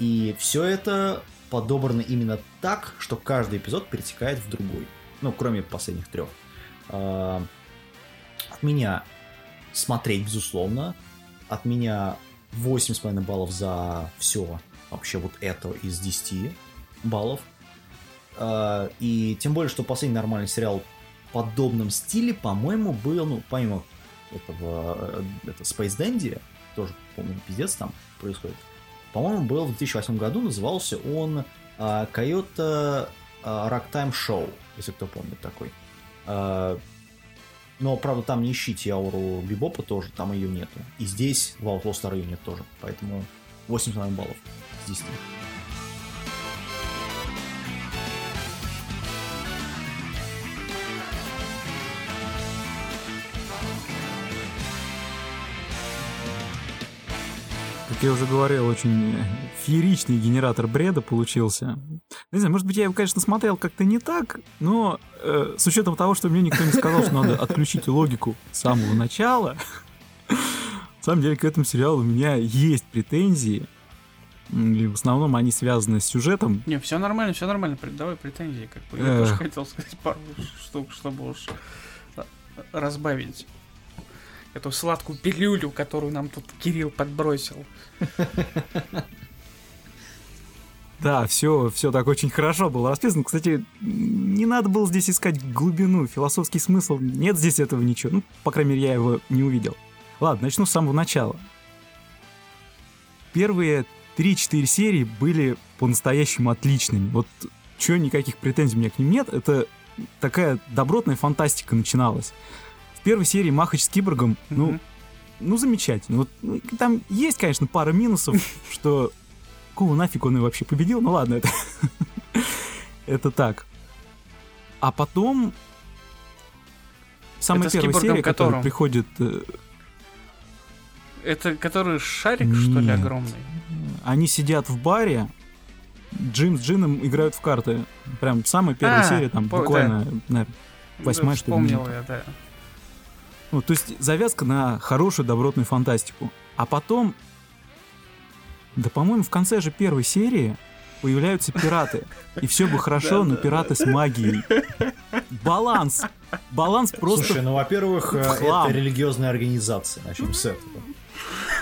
И все это подобрано именно так, что каждый эпизод перетекает в другой. Ну, кроме последних трех. А, от меня смотреть, безусловно. От меня 8,5 баллов за все вообще вот это из 10 баллов. А, И тем более, что последний нормальный сериал в подобном стиле, по-моему, был, ну, помимо этого, э, это Space Dandy, тоже, помню, пиздец там происходит, по-моему, был в 2008 году, назывался он а, Койота Ragtime Show, если кто помнит такой. А, Но, правда, там не ищите ауру Бибопа тоже, там ее нету. И здесь в Outlaw Star ее нет тоже. Поэтому 8,5 баллов с 10. Как я уже говорил, очень фееричный генератор бреда получился. Не знаю, может быть, я его, конечно, смотрел как-то не так, но э, с учетом того, что мне никто не сказал, что надо отключить логику с самого начала, на самом деле к этому сериалу у меня есть претензии. И в основном они связаны с сюжетом. Не, все нормально, все нормально. Давай претензии, как бы. Я тоже хотел сказать пару штук, чтобы уж а, разбавить эту сладкую пилюлю, которую нам тут Кирилл подбросил. Да, все, все так очень хорошо было расписано. Кстати, не надо было здесь искать глубину, философский смысл. Нет здесь этого ничего. Ну, по крайней мере, я его не увидел. Ладно, начну с самого начала. Первые 3-4 серии были по-настоящему отличными. Вот чё, никаких претензий у меня к ним нет. Это такая добротная фантастика начиналась. В первой серии Махач с киборгом, ну, ну, замечательно. Вот, ну, там есть, конечно, пара минусов, что какого нафиг он его вообще победил, ну ладно, это, это так. А потом самая Это первая серия, которая которым? приходит, э, Это который шарик, что ли, Нет. огромный? они сидят в баре, Джим с Джином играют в карты. Прям самая первая А, серия, там по- буквально, наверное, восьмая, Да, что ли, Вспомнил я, да. Ну, то есть завязка на хорошую добротную фантастику. А потом, да, по-моему, в конце же первой серии появляются пираты. И все бы хорошо, но пираты с магией. Баланс. Баланс просто... Слушай, ну, во-первых, э, это религиозная организация. Начнем с этого.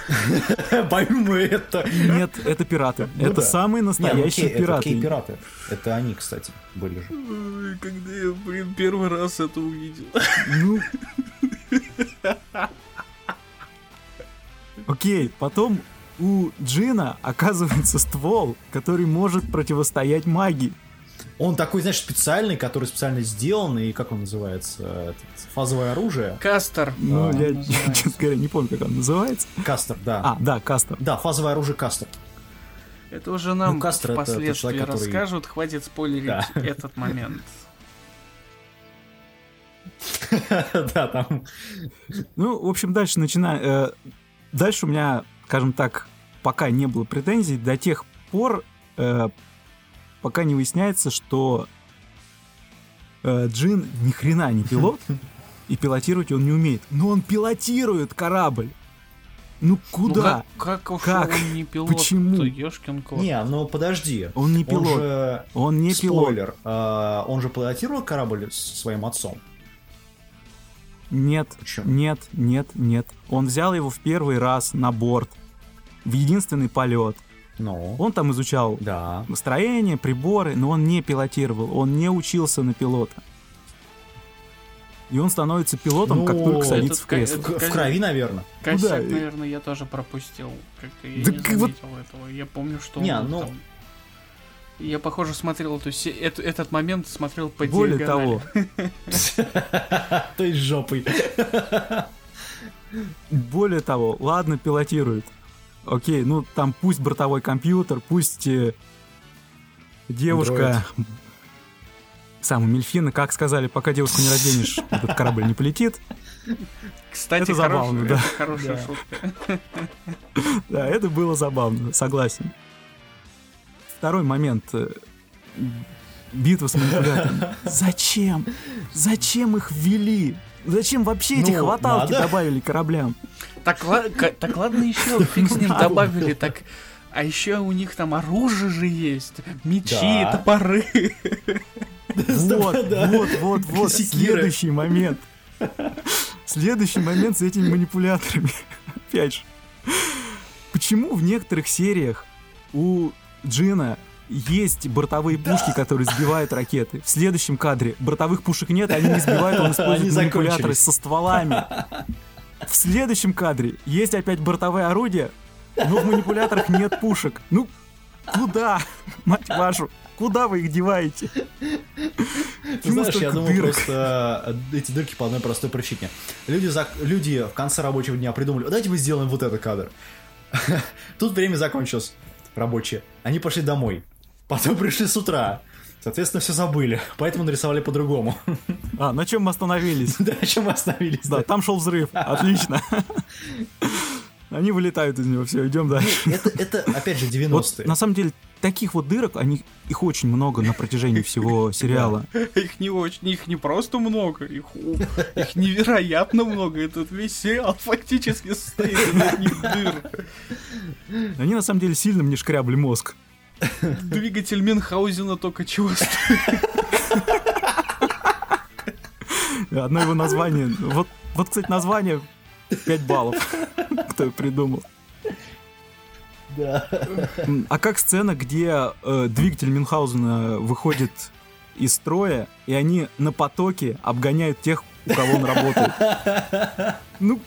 Помимо это... Нет, это пираты. Ну это да. самые ну настоящие окей, это пираты. кей-пираты. Это они, кстати, были же. Когда я, блин, первый раз это увидел. Ну... Окей, потом у Джина оказывается ствол, который может противостоять магии. Он такой, знаешь, специальный, который специально сделан, и как он называется? Фазовое оружие. Кастер. Ну, Да, я, честно говоря, не помню, как он называется. Кастер, да. А, да, Кастер. Да, фазовое оружие Кастер. Это уже нам Ну, Кастер это тот впоследствии человек, который- расскажут, хватит спойлерить Да. этот момент. Да, там... Ну, в общем, дальше начинаю. э, дальше у меня, скажем так, пока не было претензий до тех пор, э, пока не выясняется, что э, Джин ни хрена не пилот, и пилотировать он не умеет. Но он пилотирует корабль. Ну Ну куда? как, как уж Как? он не пилот, Почему? ёшкин кот. Не, ну подожди. Он не Он пилот. же... Он не пилот. Спойлер. Он же пилотировал корабль с своим отцом. Нет, Почему? нет, нет, нет. Он взял его в первый раз на борт. В единственный полет. Ну, Он там изучал да. строение, приборы, но он не пилотировал, он не учился на пилота. И он становится пилотом, как Ну, только это садится в кресло. это- В крови, наверное. Косяк, Куда? наверное, я тоже пропустил. Как-то я Да не как вот- заметил этого. Я помню, что Не, он ну- там- Я, похоже, смотрел эту се- эт- этот момент смотрел по Более диагонали. того, То есть жопой. более того, ладно, пилотирует. Окей, ну там пусть бортовой компьютер, пусть э, девушка... Сам Мельфина, как сказали, пока девушку не разденешь, этот корабль не полетит. Кстати, Это забавно, хорошая- да. это хорошая Да. шутка. Да, это было забавно, согласен. Второй момент. э, Битва с манипуляторами. Зачем? Зачем их ввели? Зачем вообще эти Ну, хваталки надо. добавили кораблям? Так, так ладно еще, фиг с ним добавили, так... А еще у них там оружие же есть, мечи, Да. топоры. Вот, вот, вот, вот. Следующий момент. Следующий момент с этими манипуляторами. Опять же. Почему в некоторых сериях у Джина есть бортовые пушки, которые сбивают ракеты. В следующем кадре бортовых пушек нет, они не сбивают, он использует манипуляторы со стволами. В следующем кадре есть опять бортовые орудия, но в манипуляторах нет пушек. Ну, куда, мать вашу, куда вы их деваете? Ты знаешь, я думаю, дырок. просто э, эти дырки по одной простой причине. Люди, за- люди в конце рабочего дня придумали, давайте мы сделаем вот этот кадр. Тут время закончилось рабочее. Они пошли домой. Потом пришли с утра. Соответственно, все забыли. Поэтому нарисовали по-другому. А, на чем мы остановились? Да, о чем мы остановились? Да, там шел взрыв. Отлично. Они вылетают из него. Все, идем дальше. Это, это, опять же, Вот, 90-е. на самом деле, таких вот дырок, они, их очень много на протяжении всего сериала. Их не очень, их не просто много, их, их невероятно много. Этот весь сериал фактически состоит из одних дыр. Они, на самом деле, сильно мне шкрябли мозг. Двигатель Мюнхгаузена только чего стоит. Одно его название... Вот, вот кстати, название 5 баллов. Кто придумал. Да. А как сцена, где э, двигатель Мюнхгаузена выходит из строя, и они на потоке обгоняют тех, у кого он работает? Ну,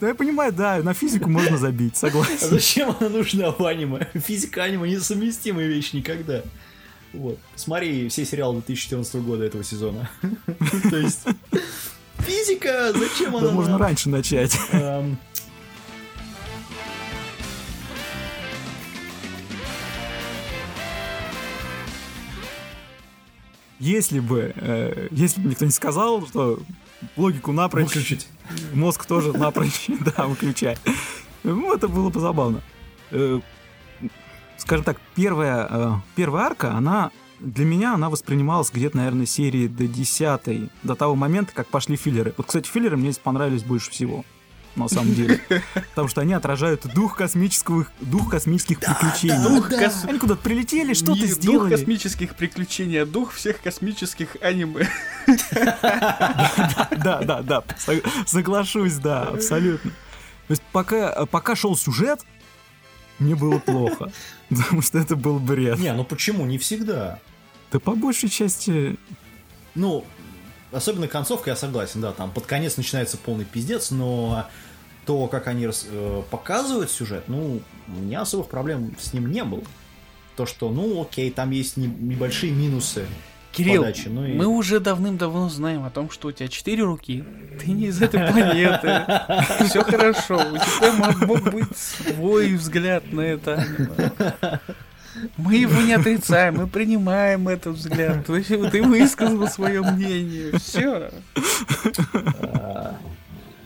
да я понимаю, да, на физику можно забить, А согласен. зачем она нужна в аниме? Физика аниме несовместимая вещь никогда. Вот. Смотри все сериалы 2014 года этого сезона. То есть... Физика! Зачем она Да можно раньше начать. Эм, Если бы, э, если бы никто не сказал, что логику напрочь... Выключить. Мозг тоже напрочь, да, выключай. Ну, это было бы забавно. Э, Скажем так, первая, э, первая арка, она для меня она воспринималась где-то, наверное, серии до 10 до того момента, как пошли филлеры. Вот, кстати, филлеры мне здесь понравились больше всего, на самом деле. Потому что они отражают дух космических, дух космических приключений. Дух кос- Они куда-то прилетели, что-то Не Дух сделали. космических приключений, а дух всех космических аниме. Да, да, да, со- соглашусь, да, абсолютно. То есть пока, пока шел сюжет, мне было плохо, потому что это был бред. Не, ну почему? Не всегда. Да по большей части... Ну, особенно концовка, я согласен, да, там под конец начинается полный пиздец, но то, как они э, показывают сюжет, ну, у меня особых проблем с ним не было. То, что, ну, окей, там есть не- небольшие минусы Кирилл, подачи, ну и... мы уже давным-давно знаем о том, что у тебя четыре руки, ты не из этой планеты, все хорошо, у тебя мог, быть свой взгляд на это. Мы его не отрицаем, мы принимаем этот взгляд. Ты, ты высказал свое мнение. Все.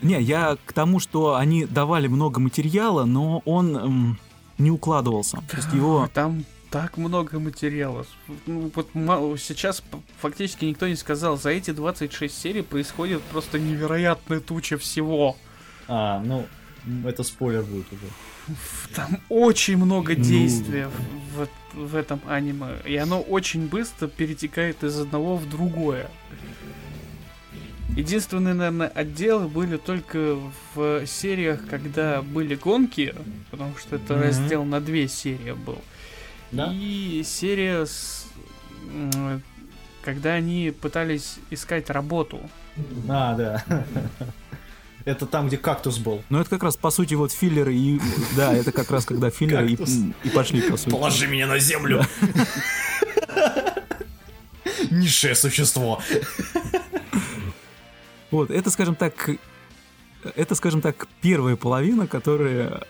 Не, я к тому, что они давали много материала, но он не укладывался. То есть его... Там так много материала. Ну, вот ма- сейчас фактически никто не сказал, за эти 26 серий происходит просто невероятная туча всего. А, ну, это спойлер будет уже. Там очень много Ну. действия в, в- в этом аниме, и оно очень быстро перетекает из одного в другое. Единственные, наверное, отделы были только в сериях, когда были гонки, потому что это Мгм. раздел на две серии был. Да? И серия, с, когда они пытались искать работу. А, да. Это там, где кактус был. Ну, это как раз, по сути, вот филлеры и... Да, это как раз, когда филлеры и, и пошли, по сути. меня на землю! Низшее существо. Вот, это, скажем так, это, скажем так, первая половина, которая,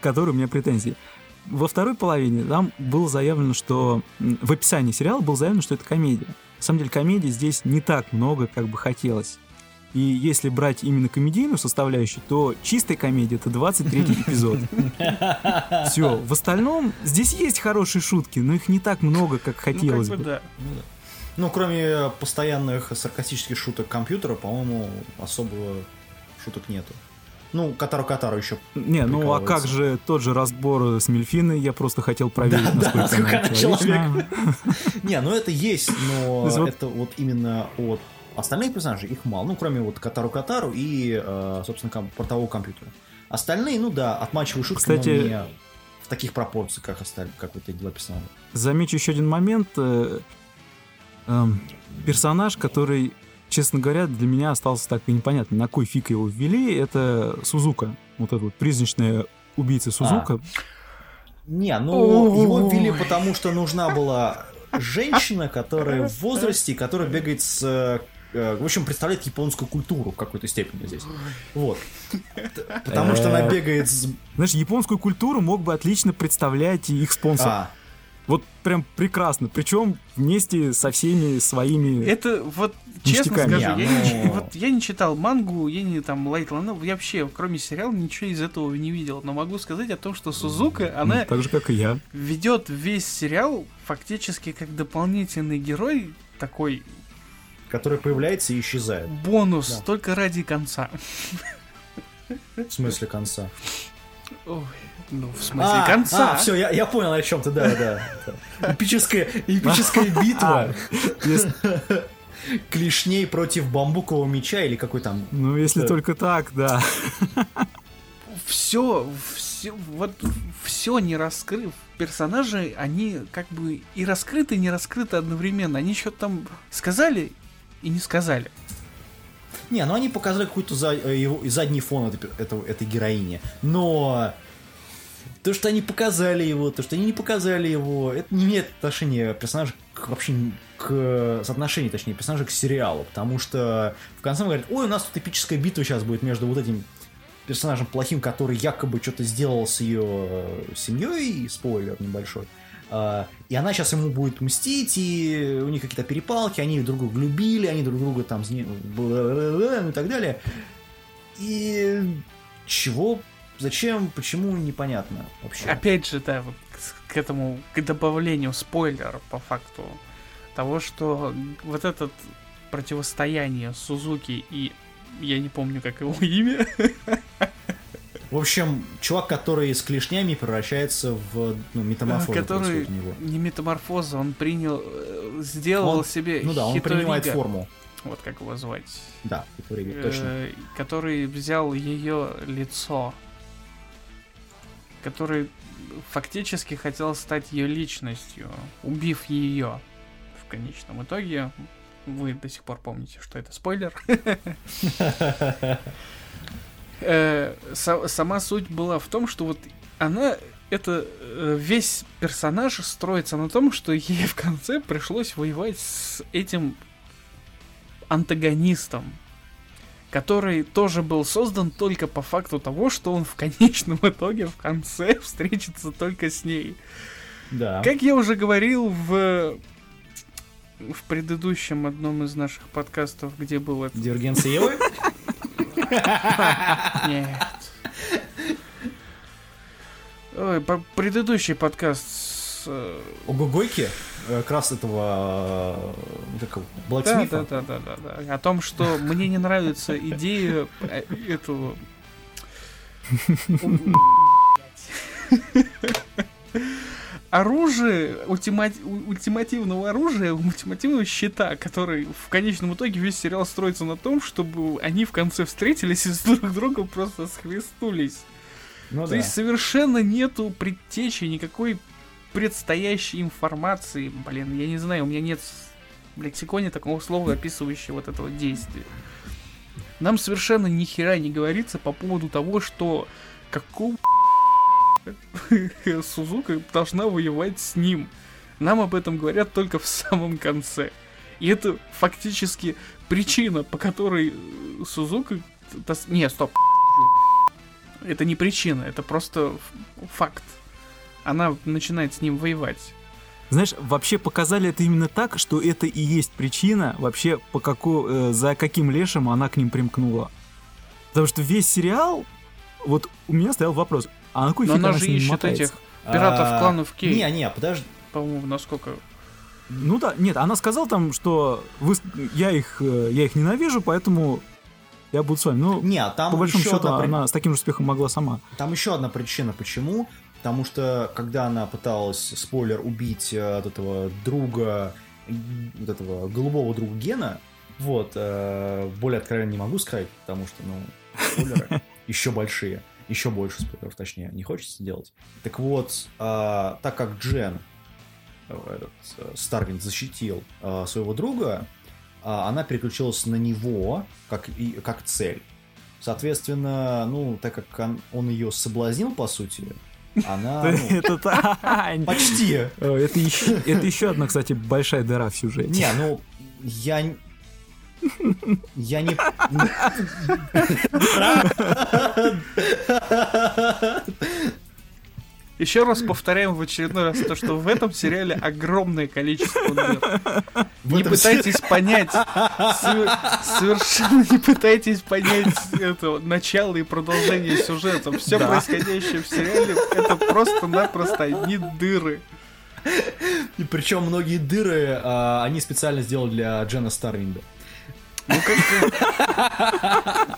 которой у меня претензии. Во второй половине там было заявлено, что в описании сериала было заявлено, что это комедия. На самом деле комедии здесь не так много, как бы хотелось. И если брать именно комедийную составляющую, то чистая комедия это 23 эпизод. Все. В остальном здесь есть хорошие шутки, но их не так много, как хотелось ну, как бы бы. да. Ну, кроме постоянных саркастических шуток компьютера, по-моему, особо шуток нету. Ну, Катару-Катару еще. Не, ну а как же тот же разбор с Мельфиной, я просто хотел проверить, Да, да, насколько насколько она человечна. Не, ну это есть, но это вот именно от остальных персонажей их мало. Ну, кроме вот Катару-Катару и, э, собственно, портового компьютера. Остальные, ну да, отмачивают шутки, Кстати- но не в таких пропорциях, как остальные, как вот эти два персонажа. Замечу еще один момент. э, эм, Персонаж, который, честно говоря, для меня остался так и непонятно, на кой фиг его ввели, это Сузука. Вот эта вот призрачная убийца Сузука. Не, ну его ввели потому, что нужна была женщина, которая в возрасте, которая бегает с... э, э, В общем, представляет японскую культуру в какой-то степени здесь. Вот. Потому что она бегает с... Знаешь, японскую культуру мог бы отлично представлять их спонсор. А, Вот прям прекрасно. Причем вместе со всеми своими... Это вот, честно скажу, я, не, ну- вот, я не читал мангу, я не там лайтланов, я вообще, кроме сериала, ничего из этого не видел. Но могу сказать о том, что Сузука, ну, она Так же, как и я. ведет весь сериал фактически как дополнительный герой, такой который появляется и исчезает. бонус, Да. только ради конца. В смысле конца. Ой, ну, в смысле конца. все, я, я понял о чем ты, да, да. Эпическая, эпическая битва Если- клешней против бамбукового меча или какой там. ну, если Да. только так, да. все, все, вот все не раскрыв. Персонажи, они как бы и раскрыты, и не раскрыты одновременно. Они что-то там сказали и не сказали. Не, ну они показали какой-то за, э, его, задний фон этой, этого- этой героини. Но то, что они показали его, то, что они не показали его, это не имеет отношения персонажа к, вообще к соотношению, точнее, персонажа к сериалу. Потому что в конце он говорит, ой, у нас тут эпическая битва сейчас будет между вот этим персонажем плохим, который якобы что-то сделал с ее э, семьей, спойлер небольшой. А, и она сейчас ему будет мстить, и у них какие-то перепалки, они друг друга любили, они друг друга там зне- бла-бла-бла, ну и так далее. И чего, зачем, почему, непонятно вообще. Опять же, да, вот к- этому, к добавлению спойлера по факту того, что вот этот противостояние Сузуки и я не помню, как его имя. В общем, чувак, который с клешнями превращается в ну, метаморфозу который него. не метаморфоза, он принял, э, сделал Он- себе Ну да, он принимает Хиторига, форму. Вот как его звать. Да, Хиторига, точно. Э, который взял ее лицо, который фактически хотел стать ее личностью, убив ее. В конечном итоге вы до сих пор помните, что это спойлер. Э, са- Сама суть была в том, что вот она это э, весь персонаж строится на том, что ей в конце пришлось воевать с этим антагонистом, который тоже был создан только по факту того, что он в конечном итоге в конце встретится только с ней. Да. Как я уже говорил в в предыдущем одном из наших подкастов, где был это... Евы? Нет. Ой, предыдущий подкаст с... э, У Гогойки? э, Как раз этого... э, как Блэксмита? да, да, да, да, да. О том, что мне не нравится идея э, этого... Оружие, ультимати- ультимативного оружия, ультимативного щита, который в конечном итоге весь сериал строится на том, чтобы они в конце встретились и с друг другом просто схлестнулись. Ну То да. есть совершенно нету предтечи, никакой предстоящей информации. Блин, я не знаю, у меня нет в лексиконе такого слова, описывающего вот этого действия. Нам совершенно ни хера не говорится по поводу того, что какого Сузука должна воевать с ним. Нам об этом говорят только в самом конце. И это фактически причина, по которой Сузука... Не, стоп. Это не причина, это просто факт. Она начинает с ним воевать. Знаешь, вообще показали это именно так, что это и есть причина вообще, по како- э, за каким лешим она к ним примкнула. Потому что весь сериал, вот у меня стоял вопрос, а на какой фиг она она же с ним ищет мотается? этих пиратов А, кланов Кей. Не, не, подожди. По-моему, насколько... Ну да, нет, она сказала там, что вы, я, их, э, я их ненавижу, поэтому я буду с вами. Ну, Не, а там по большому счету, одна она с таким же успехом могла сама. Там еще одна причина, почему. Потому что, когда она пыталась, спойлер, убить э, вот этого друга, вот этого голубого друга Гена, вот, э, более откровенно не могу сказать, потому что, ну, спойлеры еще большие, еще больше спойлеров, точнее, не хочется делать. Так вот, э, так как Джен, э, этот, э, Старвин защитил э, своего друга, э, она переключилась на него как, и, как цель. Соответственно, ну, так как он, он ее соблазнил, по сути, Она ну, Это та- почти. Э, Это еще, одна, кстати, большая дыра в сюжете. Не, ну, я... Я не... Еще раз повторяем в очередной раз то, что в этом сериале огромное количество дыр. В Не пытайтесь понять, сове- совершенно не пытайтесь понять это начало и продолжение сюжета. Все Да. происходящее в сериале это просто-напросто одни дыры. И причем многие дыры а, они специально сделали для Джена Старвинда. Ну как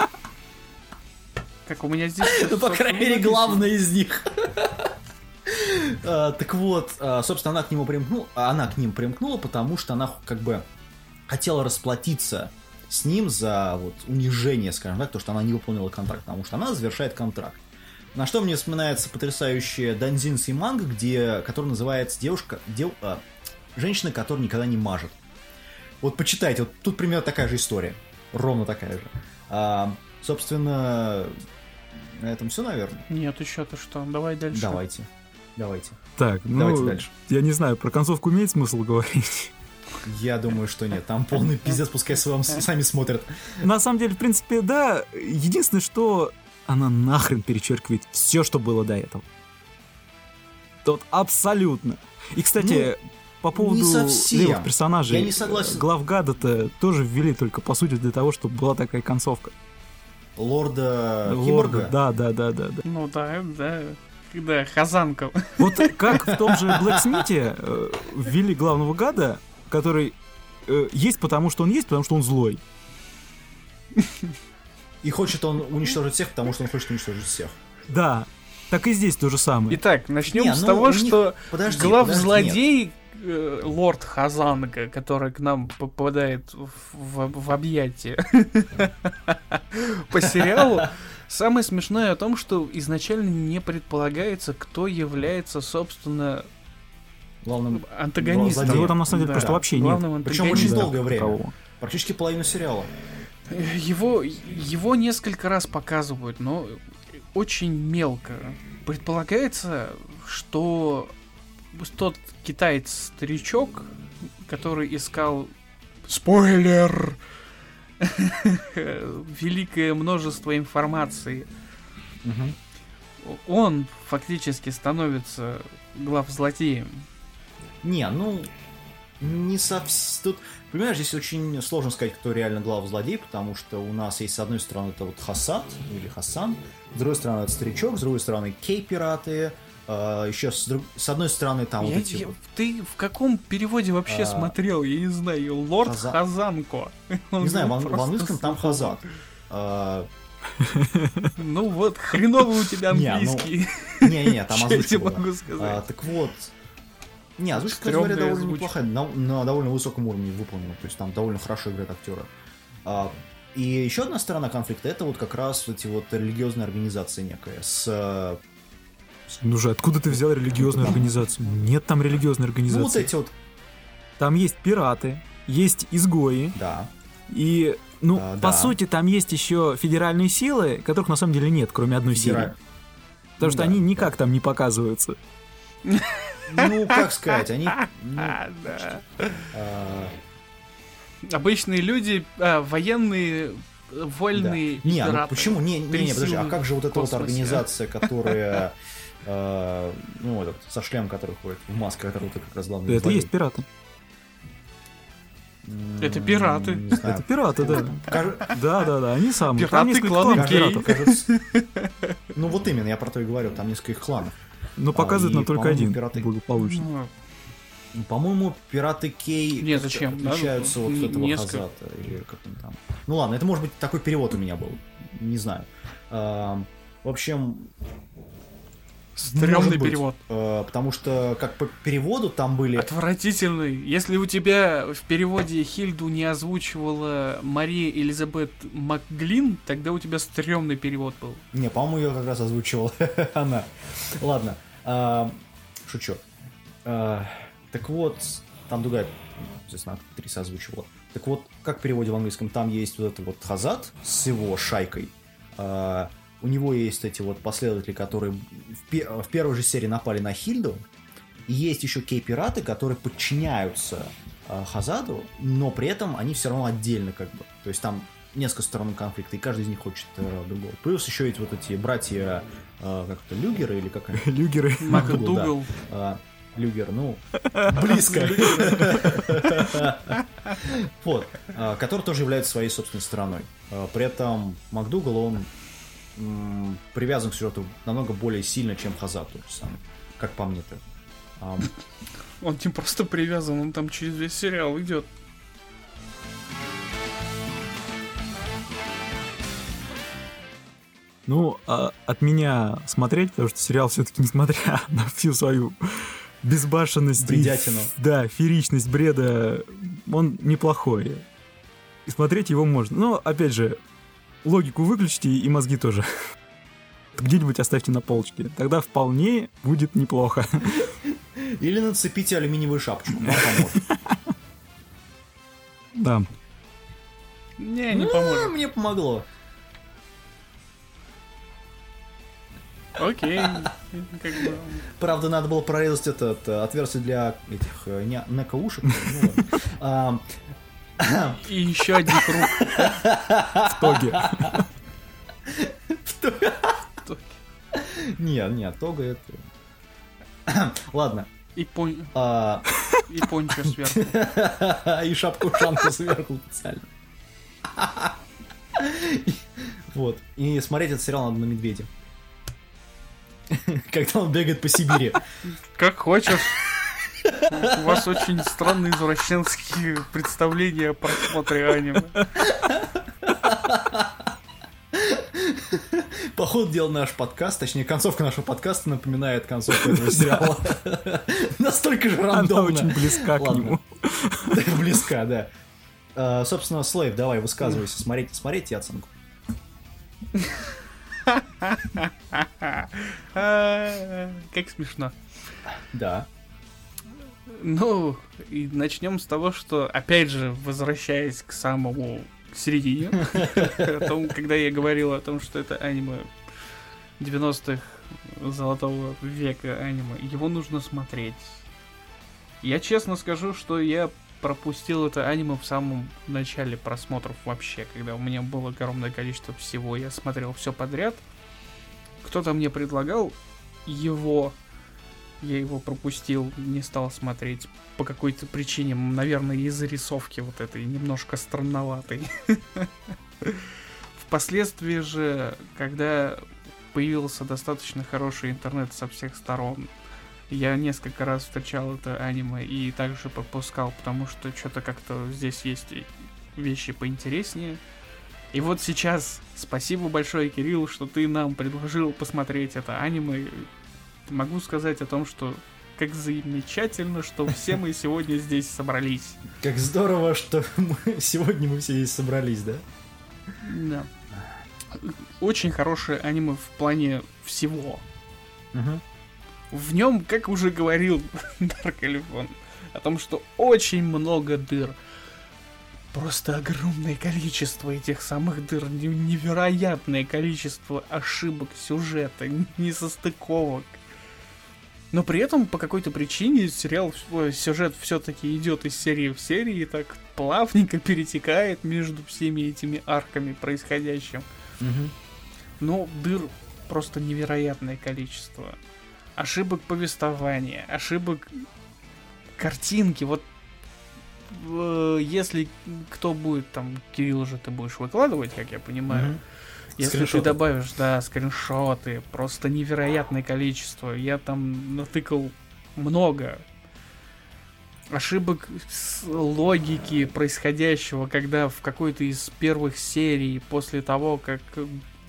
Как у меня здесь... Ну, по крайней мере, главное из них. А, Так вот, а, собственно, она к нему примкнула, она к ним примкнула, потому что она как бы хотела расплатиться с ним за вот унижение, скажем так, то, что она не выполнила контракт, потому что она завершает контракт. На что мне вспоминается потрясающая Данзинс и манга, где, который называется девушка, дев, а, женщина, которая никогда не мажет. Вот почитайте, вот тут примерно такая же история, ровно такая же. А, собственно, на этом все, наверное. Нет, еще-то что? Давай дальше. Давайте, давайте. Так, ну, Давайте дальше. я не знаю, про концовку имеет смысл говорить. Я думаю, что нет. Там полный пиздец, пускай с- вам сами смотрят. На самом деле, в принципе, да. Единственное, что она нахрен перечеркивает все, что было до этого. Тут абсолютно. И, кстати, по поводу левых персонажей, Я не согласен. главгада-то тоже ввели только, по сути, для того, чтобы была такая концовка. Лорда Лорда, Киборга. Да, да, да, да, да. Ну да, да. Да, Хазанка. Вот как в том же Блэксмите э, ввели главного гада, который э, есть потому, что он есть, потому что он злой. И хочет он уничтожить всех, потому что он хочет уничтожить всех. Да, так и здесь то же самое. Итак, начнем Не, с ну, того, них- что Подожди, глав подожди, злодей э, лорд Хазанга, который к нам попадает в, в- в объятия по сериалу. Самое смешное о том, что изначально не предполагается, кто является, собственно, Главным, антагонистом. Злодеем. Его там на самом деле Да, просто вообще нет. главным Причем антагонистом. очень долгое время. Такового. практически половину сериала. Его, его несколько раз показывают, но очень мелко. Предполагается, что тот китаец-старичок, который искал... Спойлер! Великое множество информации. Он фактически становится главзлодеем. Не, ну, не совсем... Тут, понимаешь, здесь очень сложно сказать, кто реально главный злодей, потому что у нас есть, с одной стороны, это вот Хасад, или Хасан, с другой стороны, это Старичок, с другой стороны, Кей-пираты, еще с, друг- с одной стороны, там Я- вот эти я- вот... ты в каком переводе вообще А, смотрел? Я не знаю. Лорд Хаза- Хазанко. Он Не знаю, в, английском там. Хазад. А, Ну вот, хреновый у тебя ну, английский. Не-не-не, там озвучка была. так вот. Не, озвучка, кстати говоря, довольно озвучка. неплохая, на, на довольно высоком уровне выполнена, то есть там довольно хорошо играют актеры. А, и еще одна сторона конфликта это вот как раз эти вот религиозные организации некая с э, Ну же, откуда ты взял религиозную организацию? Нет там религиозной ну вот организации. эти вот Там есть пираты, есть изгои, да и, ну, А, по да. сути, там есть еще федеральные силы, которых на самом деле нет, кроме одной федера- серии. Потому что да, они да. никак там не показываются. ну как сказать они ну, А, да. а, Обычные люди, а, военные, э, вольные да. не ну почему не не, не подожди а как же вот эта вот космосе. организация которая э, ну этот со шлем который ходит в маске который вот как раз главный Это и есть пираты. Это пираты. Это пираты, да. Да, да, да, они самые. Пираты Кей. пиратов. Ну вот именно, я про то и говорю, там несколько их кланов. Но показывают и, нам только один пираты- благополучно. Ну, Ну, По-моему, пираты Кей Не, зачем? Да, отличаются ну, от этого несколько. Хазата, или как он там. Ну ладно, это может быть такой перевод у меня был, не знаю. А, В общем, Быть, перевод. э, потому что как по переводу там были... Отвратительный. Если у тебя в переводе Хильду не озвучивала Мария Элизабет Макглин, тогда у тебя стрёмный перевод был. Не, по-моему, ее как раз озвучивала она. Ладно, а, шучу. А, Так вот, там другая, естественно, актриса озвучивала. Так вот, как в переводе в английском, там есть вот этот вот Хазат с его шайкой. А, у него есть эти вот последователи, которые в, пе- в первой же серии напали на Хильду, и есть еще кей-пираты, которые подчиняются э, Хазаду, но при этом они все равно отдельно как бы. То есть там несколько сторон конфликта, и каждый из них хочет э, другого. Плюс еще эти вот эти братья, э, как это, Люгеры или как они? Люгеры. МакДугал. А, Люгер, ну, близко. Вот, а, который тоже является своей собственной стороной. А, При этом МакДугал, он привязан к сюжету намного более сильно, чем Хазат тот же самый, как по мне. Ам, Он не просто привязан, он там через весь сериал идет. Ну, а от меня смотреть, потому что сериал все-таки, несмотря на всю свою безбашенность, и Бредятину. ф- да, феричность бреда, он неплохой. И смотреть его можно. Но, опять же, логику выключите и мозги тоже. Где-нибудь оставьте на полочке. Тогда вполне будет неплохо. Или нацепите алюминиевую шапочку. Да. Не, не Ну, поможет. Мне помогло. Окей. Как бы, Правда, надо было прорезать этот э, отверстие для этих э, не- некоушек. Ну, ладно. И еще один круг. В тоге. Нет, нет, тога это... Ладно. И, пон... а, и пончо сверху. И шапку-ушанку сверху специально. Вот. И смотреть этот сериал надо на медведе. Когда он бегает по Сибири. Как хочешь. У вас очень странные извращенские представления о просмотре аниме. По ходу дела наш подкаст, точнее, концовка нашего подкаста напоминает концовку этого сериала. Настолько же Она рандомно. очень близка к нему. Близка, да. А, Собственно, Слейв, давай, высказывайся. Смотрите, смотрите оценку. А, Как смешно. Да. Ну, и начнем с того, что, опять же, возвращаясь к самому к середине, о том, когда я говорил о том, что это аниме 90-х золотого века аниме, его нужно смотреть. Я честно скажу, что я пропустил это аниме в самом начале просмотров вообще, когда у меня было огромное количество всего, я смотрел все подряд. Кто-то мне предлагал его, я его пропустил, не стал смотреть по какой-то причине, наверное, из-за рисовки вот этой, немножко странноватой. Впоследствии же, когда появился достаточно хороший интернет со всех сторон, я несколько раз встречал это аниме и также пропускал, потому что что-то как-то здесь есть вещи поинтереснее. И вот сейчас, спасибо большое, Кирилл, что ты нам предложил посмотреть это аниме. Могу сказать о том, что как замечательно, что все мы сегодня здесь собрались. Как здорово, что мы- сегодня мы все здесь собрались, да? Да. Очень хорошее аниме в плане всего. Мгм. В нем, как уже говорил Даркалифон, о том, что очень много дыр. Просто огромное количество этих самых дыр, не- невероятное количество ошибок сюжета, несостыковок. Но при этом по какой-то причине сериал, ой, сюжет все-таки идет из серии в серии и так плавненько перетекает между всеми этими арками происходящим. Мгм. Ну, дыр просто невероятное количество. Ошибок повествования, ошибок картинки. Вот э, если кто будет там, Кирилл уже ты будешь выкладывать, как я понимаю. Мгм. Если Скриншоты. ты добавишь, да, скриншоты, просто невероятное количество. Я там натыкал много ошибок с логики происходящего, когда в какой-то из первых серий, после того, как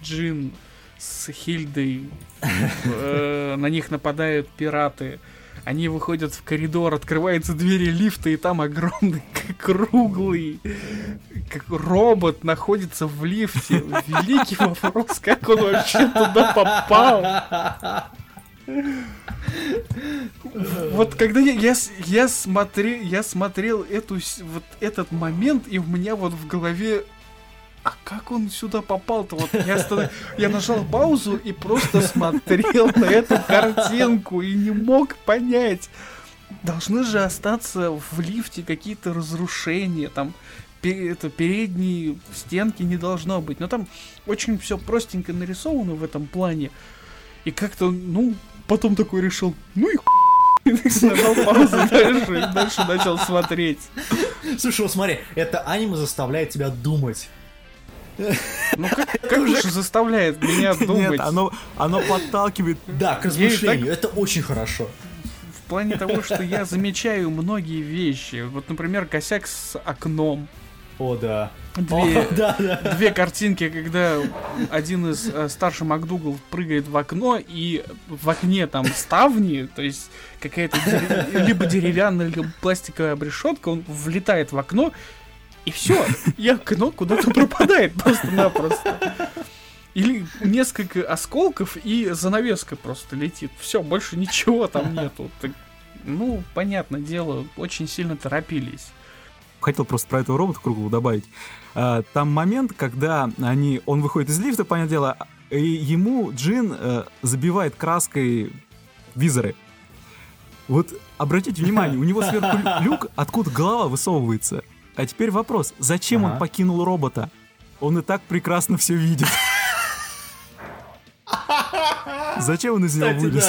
Джин с Хильдой э, на них нападают пираты, они выходят в коридор, открываются двери лифта, и там огромный, круглый, как робот находится в лифте. Великий вопрос, как он вообще туда попал? Вот когда я, я, я, смотри, я смотрел эту, вот этот момент, и у меня вот в голове а как он сюда попал-то? Вот я, останов- я нажал паузу и просто смотрел на эту картинку и не мог понять. Должны же остаться в лифте какие-то разрушения, там это, передние стенки не должно быть. Но там очень все простенько нарисовано в этом плане. И как-то, ну, потом такой решил, ну. И нажал паузу дальше и дальше начал смотреть. Слушай, вот смотри, это аниме заставляет тебя думать. Ну как, как уж заставляет меня думать Нет, оно, оно подталкивает. Да, к размышлению, это очень хорошо. в плане того, что я замечаю многие вещи. Вот, например, косяк с окном. О, да. Две, О, да, да. две картинки, когда один из э, старший МакДугал прыгает в окно, и в окне там ставни, то есть какая-то дерев- либо деревянная, либо пластиковая обрешетка, он влетает в окно, и все, и окно куда-то пропадает просто-напросто. Или несколько осколков, и занавеска просто летит. Все, больше ничего там нету. Так, ну, понятное дело, очень сильно торопились. Хотел просто про этого робота круглого добавить. А, Там момент, когда они, он выходит из лифта, понятное дело, и ему Джин э, забивает краской визоры. Вот обратите внимание, у него сверху лю- люк, откуда голова высовывается. А теперь вопрос, зачем он Ага. покинул робота? Он и так прекрасно все видит. Зачем он из него вылез?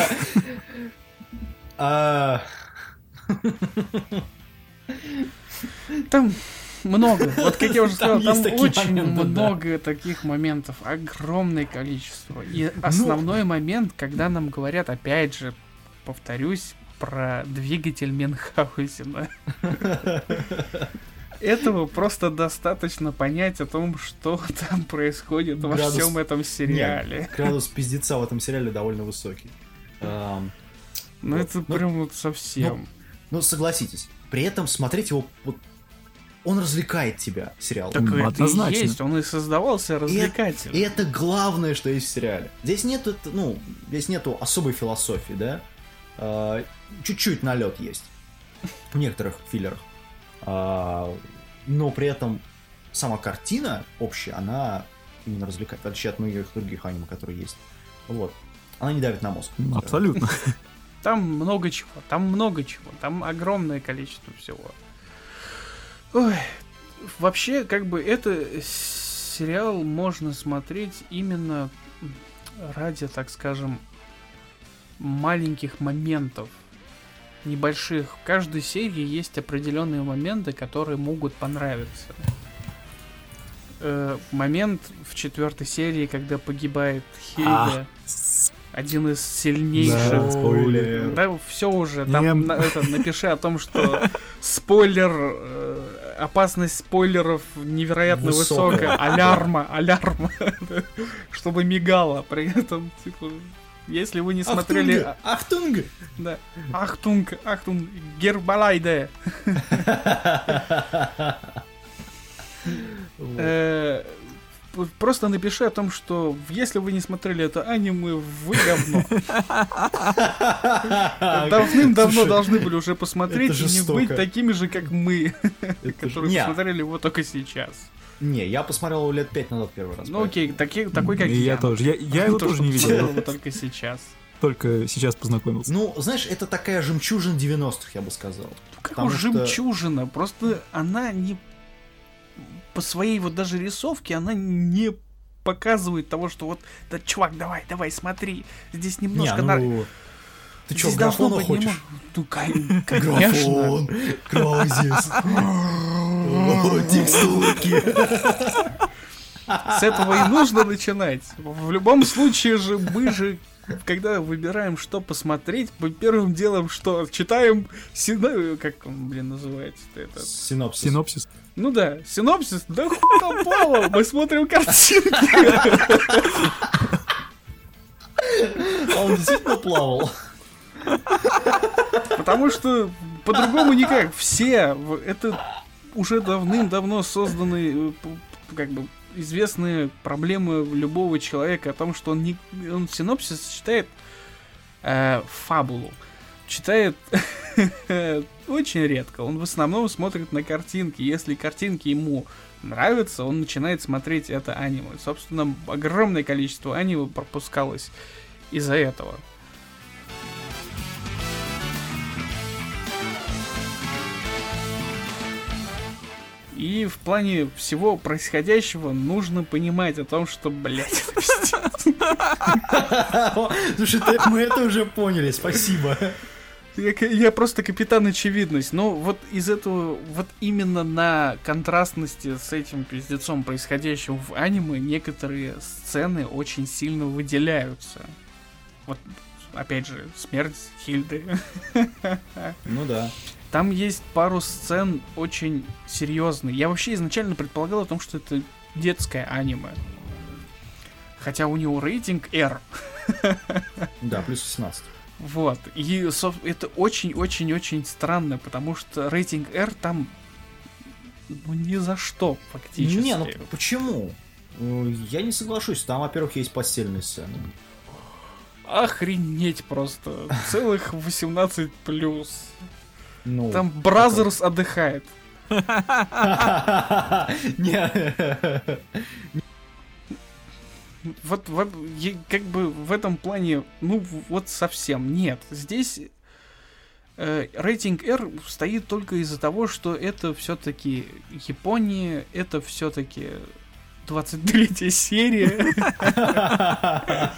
А, Там много. Вот как я уже Там сказал, там очень моменты, да. много таких моментов. Огромное количество. И основной момент, когда нам говорят, опять же, повторюсь, про двигатель Менхаузена. Этого просто достаточно понять о том, что там происходит во всем этом сериале. Нет, градус пиздеца в этом сериале довольно высокий. Ам, Ну вот. это Ну, прям вот совсем. Ну, согласитесь, при этом смотреть его, вот, он развлекает тебя, сериал. Так ну, это однозначно. и есть, он и создавался развлекательно. И это главное, что есть в сериале. Здесь нету, это, ну, здесь нету особой философии, да? А, чуть-чуть налет есть в некоторых филлерах. А, но при этом сама картина общая, она именно развлекает, в отличие от многих других аниме, которые есть. Вот. Она не давит на мозг. Абсолютно. Там много чего, там много чего, там огромное количество всего. Ой, вообще, как бы, это сериал можно смотреть именно ради, так скажем, маленьких моментов, небольших. В каждой серии есть определенные моменты, которые могут понравиться. Э, момент в четвертой серии, когда погибает Хильда, один из сильнейших Да, спойлер. да, все уже. Там Не- на- это, напиши о том, что спойлер, э, опасность спойлеров невероятно Высокая. высокая. Алярма, алярма. Чтобы мигала. При этом, типа, если вы не смотрели... а, Ахтунг! Да. Ахтунг, Ахтунг, Гербалайде. Э, Просто напиши о том, что если вы не смотрели это аниме, вы говно. Давным-давно должны были уже посмотреть и не быть такими же, как мы, которые Не, посмотрели его только сейчас. Не, я посмотрел его лет пять назад первый раз. Ну окей, таки- такой как я. я тоже. Я, я его То, тоже не видел. его только сейчас. Только сейчас познакомился. Ну, знаешь, это такая жемчужина 90-х, я бы сказал. Как Потому уж что- жемчужина, просто она не... По своей вот даже рисовке она не показывает того, что вот, да, чувак, давай, давай, смотри, здесь немножко... Не, на- ну, ты что, графона быть хочешь? Ну, кон- конечно. Графон, Краузис, О, текстурки. С этого и нужно начинать. В любом случае же мы же когда выбираем, что посмотреть, мы первым делом что? Читаем сина... Как он, блин, называется-то это? Синопсис. Синопсис. Ну да, синопсис, да хуй там плавал, мы смотрим картинки. А он действительно плавал. Потому что по-другому никак. Все, это уже давным-давно созданные, э, как бы, известные проблемы любого человека о том, что он, не, он синопсис читает э, фабулу. читает очень редко. Он в основном смотрит на картинки. Если картинки ему нравятся, он начинает смотреть это аниме. Собственно, огромное количество аниме пропускалось из-за этого. И в плане всего происходящего нужно понимать о том, что, блядь. Слушай, мы это уже поняли, спасибо. Я, я просто капитан очевидность. Но вот из этого, вот именно на контрастности с этим пиздецом, происходящим в аниме, некоторые сцены очень сильно выделяются. Вот, опять же, смерть Хильды. Ну да. Там есть пару сцен очень серьезные. Я вообще изначально предполагал о том, что это детское аниме. Хотя у него рейтинг R. Да, плюс 18. Вот. И это очень-очень-очень странно, потому что рейтинг R там ну ни за что фактически. Не, ну почему? Я не соглашусь. Там, во-первых, есть постельные сцены. Охренеть просто. Целых 18 плюс. Ну, Там Brazzers отдыхает. Вот, вот, как бы в этом плане, ну вот совсем нет. Здесь э, рейтинг R стоит только из-за того, что это все-таки Япония, это все-таки 23 серия.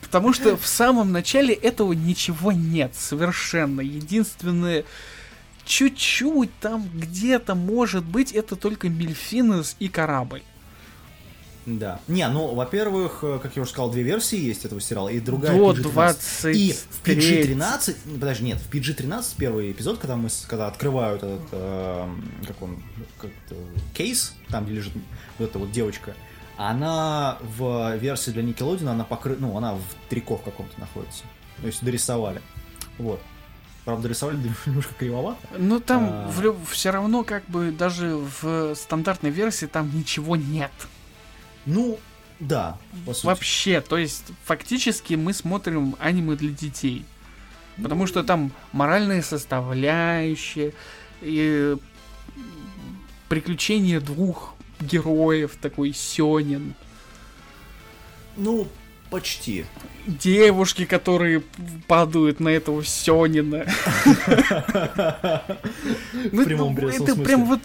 Потому что в самом начале этого ничего нет совершенно. Единственное, чуть-чуть там где-то может быть, это только Мельфинес и корабль. Да. Не, ну, во-первых, э, как я уже сказал, две версии есть этого сериала, и другая До PG-13. 20 И в PG-13, ну, подожди, нет, в PG-13 первый эпизод, когда мы, когда открывают этот, эм, как он, как кейс, там, где лежит вот эта вот девочка, она в версии для Nickelodeon, она покрыта, ну, она в трико в каком-то находится. То есть дорисовали. Вот. Правда, дорисовали немножко кривовато. Ну там А. все равно как бы даже в стандартной версии там ничего нет. Ну, да. Вообще, то есть фактически мы смотрим аниме для детей. Потому что там моральная составляющая, и приключения двух героев, такой Сёнин. Ну, почти. Девушки, которые падают на этого Сёнина. Ну, ну, это прям вот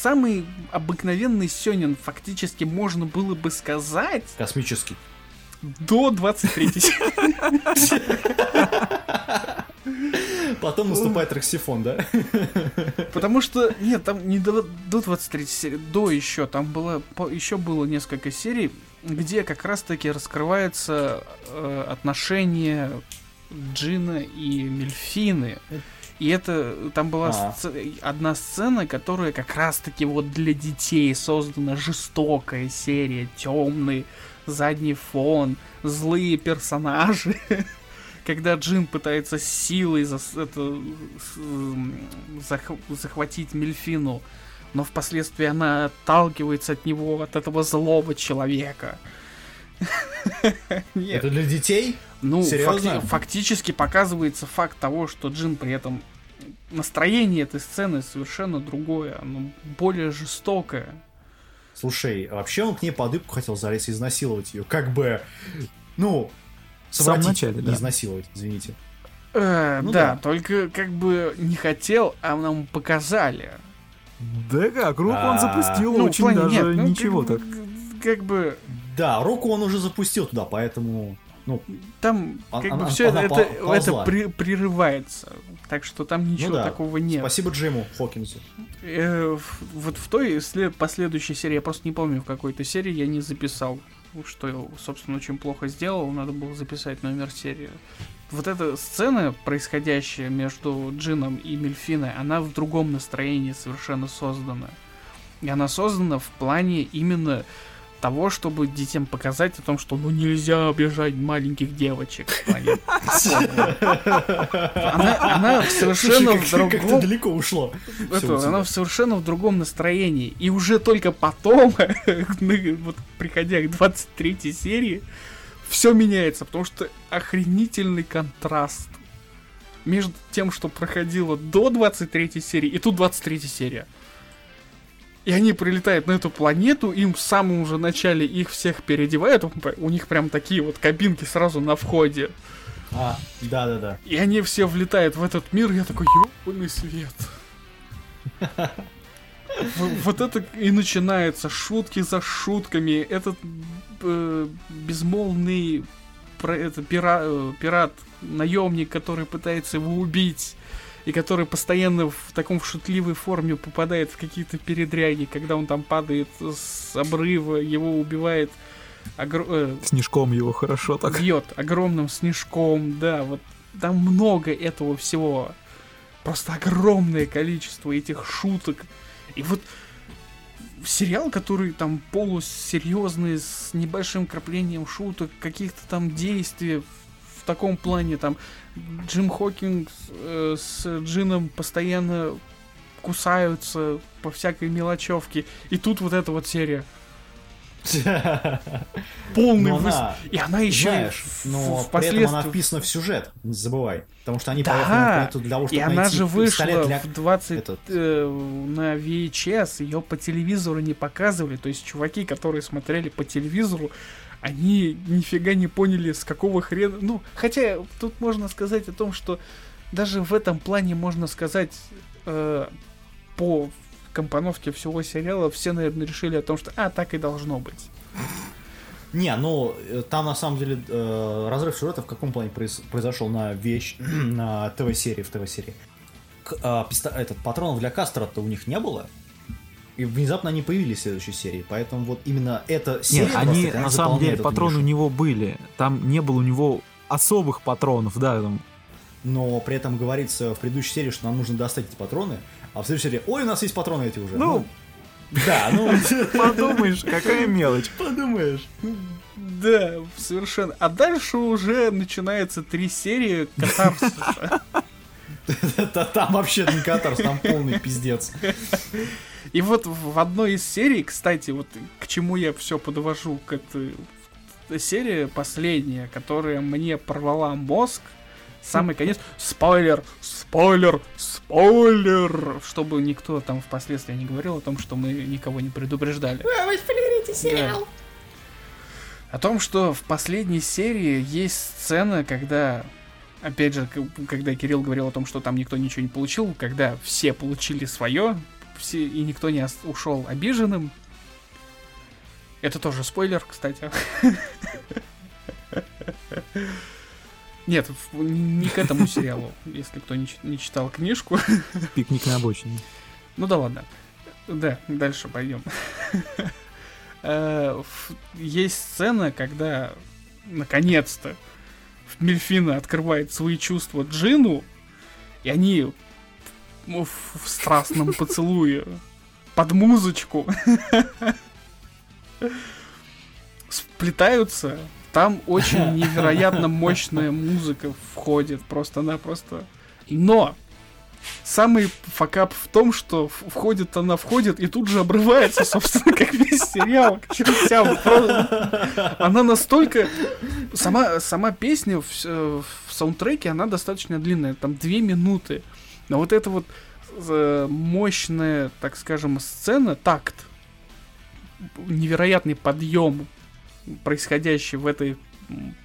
самый обыкновенный Сёнин, фактически можно было бы сказать Космический. до 23 Потом наступает Роксифон, да? Потому что, нет, там не до, до 23 серии, до еще, там было, еще было несколько серий, где как раз-таки раскрывается э, отношение Джина и Мельфины. И это, там была А. сце- одна сцена, которая как раз-таки вот для детей создана жестокая серия, темный задний фон, злые персонажи. Когда Джин пытается силой зас- это, зах- захватить Мельфину, но впоследствии она отталкивается от него, от этого злого человека. Это для детей? Ну, Серьезно? факти- фактически показывается факт того, что Джин при этом настроение этой сцены совершенно другое, оно более жестокое. Слушай, а вообще он к ней под юбку хотел залезть и изнасиловать ее. Как бы, ну, В самом совратить, начале, не да. изнасиловать, извините. Э, Ну да, да. только как бы не хотел, а нам показали. Да как, руку А, он запустил Ну, очень даже нет, ну, ничего так. Как бы Да, руку он уже запустил туда, поэтому, ну, там А- как она- бы все она это, это при- прерывается. Так что там ничего ну да. такого нет. Спасибо Джиму Хокинсу. Э, вот в той след- последующей серии, я просто не помню, в какой-то серии я не записал, что я, собственно, очень плохо сделал, надо было записать номер серии. Вот эта сцена, происходящая между Джином и Мельфиной, она в другом настроении совершенно создана. И она создана в плане именно того, чтобы детям показать о том, что ну нельзя обижать маленьких девочек. Она, она совершенно в Слушай, как, как другом далеко ушло. Это, она совершенно в другом настроении. И уже только потом, вот приходя к 23 серии, все меняется, потому что охренительный контраст. между тем, что проходило до 23 серии, и тут 23 серия. И они прилетают на эту планету, им в самом же начале их всех переодевают, у них прям такие вот кабинки сразу на входе. А, да-да-да. И они все влетают в этот мир, я такой, ёбаный свет. Вот это и начинается, шутки за шутками, этот э, безмолвный про это, пира- э, пират, наемник, который пытается его убить, и который постоянно в таком шутливой форме попадает в какие-то передряги, когда он там падает с обрыва, его убивает огр- э, Снежком его хорошо так. бьет огромным снежком, да, вот там много этого всего. Просто огромное количество этих шуток. И вот сериал, который там полусерьезный, с небольшим краплением шуток, каких-то там действий в таком плане, там Джим Хокинг э, с Джином постоянно кусаются по всякой мелочевке. И тут вот эта вот серия. Полный выс- она, И она еще знаешь, но при этом она вписана в сюжет, не забывай. Потому что они Да, поехали на планету для того, И чтобы она найти же вышла для... в 20 этот. э, на VHS, ее по телевизору не показывали. То есть чуваки, которые смотрели по телевизору, они нифига не поняли, с какого хрена. Ну, хотя тут можно сказать о том, что даже в этом плане можно сказать э, по компоновке всего сериала все, наверное, решили о том, что а, так и должно быть. Не, ну, э, там на самом деле э, разрыв сюжета в каком плане произ- произошел на вещь, на ТВ-серии, в ТВ-серии. К- а, писта- этот, патронов для Кастера-то у них не было. И внезапно они появились в следующей серии. Поэтому вот именно эта серия... Нет, они на самом деле патроны у него были. Там не было у него особых патронов, да, там. Но при этом говорится в предыдущей серии, что нам нужно достать эти патроны. А в следующей серии, ой, у нас есть патроны эти уже. Ну, да, ну, подумаешь, какая мелочь. подумаешь. Да, совершенно. А дальше уже начинается три серии катарсиса. Там вообще не катарс, там полный пиздец. И вот в одной из серий, кстати, вот к чему я все подвожу, к этой серия последняя, которая мне порвала мозг, самый конец, спойлер, спойлер, спойлер, чтобы никто там впоследствии не говорил о том, что мы никого не предупреждали. Вы спойлерите сериал. О том, что в последней серии есть сцена, когда Опять же, когда Кирилл говорил о том, что там никто ничего не получил, когда все получили свое, все, и никто не ушел обиженным. Это тоже спойлер, кстати. Нет, не к этому сериалу, если кто не, не читал книжку. Пикник на обочине. Ну да ладно. Да, дальше пойдем. Э, Есть сцена, когда наконец-то Мельфина открывает свои чувства Джину, и они в, в страстном поцелуе под музычку сплетаются. Там очень невероятно мощная музыка входит просто-напросто. Но самый факап в том, что входит она входит и тут же обрывается, собственно, как весь сериал, к чертям. Просто Она настолько... Сама, сама песня в, с- в саундтреке, она достаточно длинная, там две минуты. Но вот эта вот э, мощная, так скажем, сцена, такт, невероятный подъем, происходящий в этой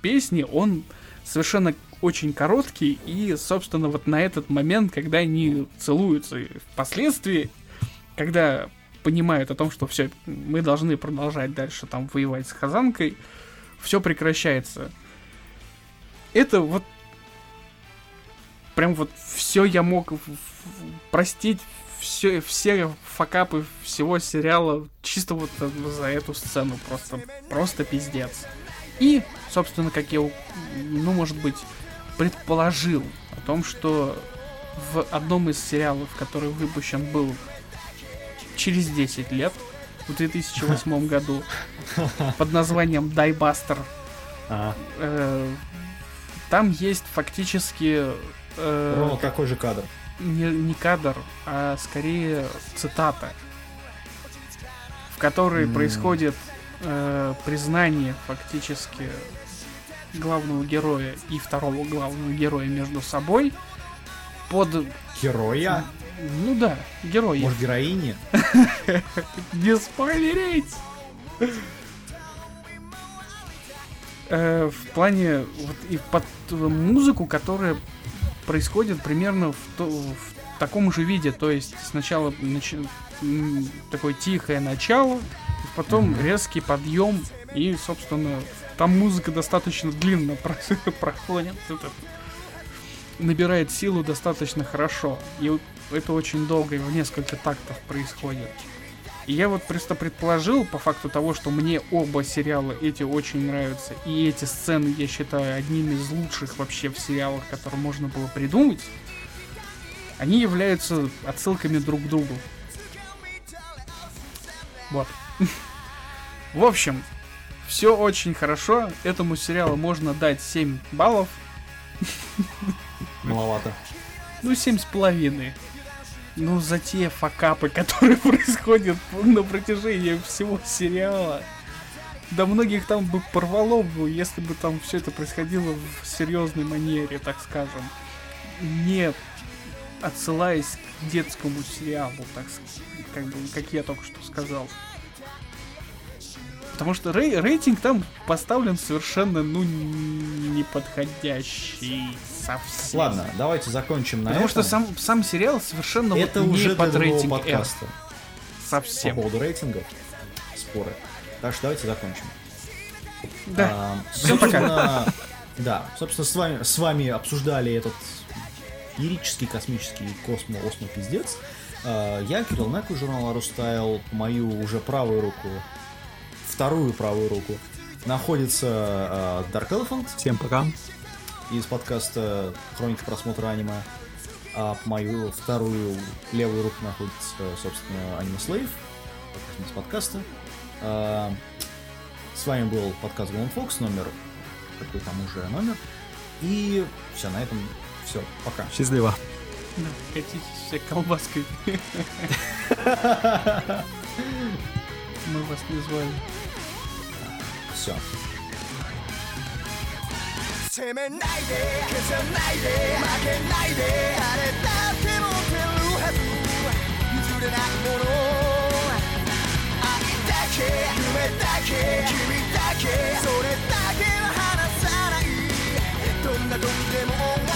песне, он совершенно очень короткий, и, собственно, вот на этот момент, когда они целуются, впоследствии, когда понимают о том, что все, мы должны продолжать дальше там воевать с Хазанкой, все прекращается. Это вот прям вот все я мог простить все, все факапы всего сериала чисто вот за эту сцену просто просто пиздец. И, собственно, как я, ну, может быть, предположил о том, что в одном из сериалов, который выпущен был через 10 лет, в 2008 году, под названием Дайбастер, Ага. э, там есть фактически э, Ровно такой же кадр. Не, не кадр, а скорее цитата, в которой М. происходит э, признание фактически главного героя и второго главного героя между собой под... Героя? Ну да, герои. Может, героини? Не спойлерить! Э, в плане вот и под музыку, которая происходит примерно в, то- в таком же виде, то есть сначала м, такое тихое начало, потом резкий подъем и, собственно, там музыка достаточно длинно про- проходит, это набирает силу достаточно хорошо, и это очень долго, и в несколько тактов происходит. И я вот просто предположил, по факту того, что мне оба сериала эти очень нравятся, и эти сцены я считаю одними из лучших вообще в сериалах, которые можно было придумать, они являются отсылками друг к другу. Вот. В общем, все очень хорошо. Этому сериалу можно дать 7 баллов. Маловато. Ну, семь с половиной. Ну, за те факапы, которые происходят на протяжении всего сериала. Да многих там бы порвало бы, если бы там все это происходило в серьезной манере, так скажем. Нет, отсылаясь к детскому сериалу, так как бы, как я только что сказал. Потому что рей- рейтинг там поставлен совершенно, ну, неподходящий совсем. Ладно, давайте закончим на Потому что этом. сам, сам сериал совершенно Это вот уже не под рейтинг подкаста. Совсем. По поводу рейтингов. Споры. Так что давайте закончим. Да. А, Всем пока. Да, собственно, с вами, с вами обсуждали этот лирический, космический космо осмо пиздец. А, Я, Кирилл Наку, журнал Арустайл, по мою уже правую руку, вторую правую руку, находится а, Dark Elephant Всем пока. из подкаста Хроника просмотра аниме. А по мою вторую левую руку находится, собственно, Аниме Слейв, из подкаста. А, С вами был подкаст Golden Fox, номер какой там уже номер. И все, на этом все. Пока. Счастливо. Да, Катитесь все колбаской. Мы вас не звали. ション責めないで消さないで負けないで誰だって持てるはず。譲れないもの愛だけ夢だけ君だけそれだけは離さない。どんな時でも